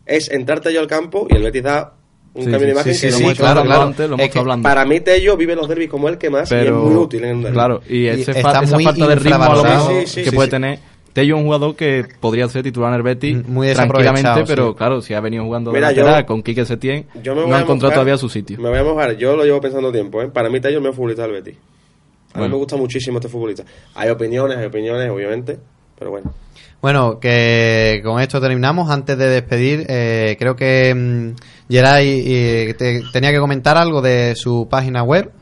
C: es entrar Tello al campo y el Betis da un
B: Sí,
C: cambio de imagen
B: sí,
C: que
B: sí,
C: lo
B: claro, claro. antes, lo hemos
C: Es que
B: hablando.
C: Para mí Tello vive los derbis como el que más y es muy útil en un derbi.
B: Claro, y ese
A: está
B: fa- esa
A: muy
B: falta de ritmo a lo mejor
C: Sí, sí,
B: que
C: sí,
B: puede
C: sí.
B: tener. Tello es un jugador que podría ser titular en el Betis
A: Muy
B: tranquilamente, pero
A: sí.
B: claro, si ha venido jugando de lateral
C: yo-
B: con Quique Setién,
C: Yo me
B: no ha encontrado todavía su sitio.
C: Me voy a mojar, yo lo llevo pensando tiempo, ¿eh? Para mí Tello es el mejor futbolista del Betis. A mí
B: Bueno.
C: me gusta muchísimo este futbolista. Hay opiniones, hay opiniones, obviamente, pero bueno.
A: Bueno, que con esto terminamos. Antes de despedir, eh, creo que mm, Geray eh, te- tenía que comentar algo de su página web.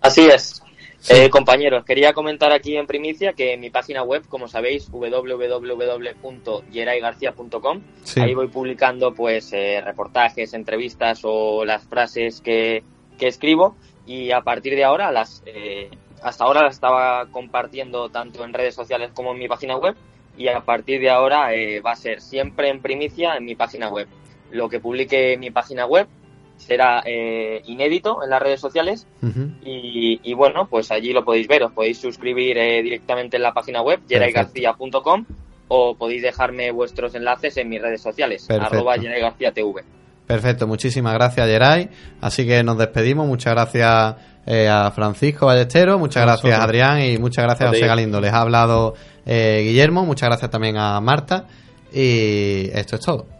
J: Así es. Eh, compañeros, quería comentar aquí en primicia que en mi página web, como sabéis, www.geraygarcia.com,
A: Sí.
J: ahí voy publicando pues eh, reportajes, entrevistas o las frases que, que escribo y a partir de ahora las eh, hasta ahora las estaba compartiendo tanto en redes sociales como en mi página web y a partir de ahora eh, va a ser siempre en primicia en mi página web. Lo que publique en mi página web será eh, inédito en las redes sociales y, y bueno, pues allí lo podéis ver. Os podéis suscribir eh, directamente en la página web, geraygarcia.com o podéis dejarme vuestros enlaces en mis redes sociales,
A: Perfecto.
J: arroba geraygarciatv.
A: Perfecto, muchísimas gracias, Geray. Así que nos despedimos. Muchas gracias eh, a Francisco Ballesteros, muchas
B: A
A: gracias. Adrián y muchas gracias a. José Galindo. Les ha hablado eh, Guillermo, muchas gracias también a Marta y esto es todo.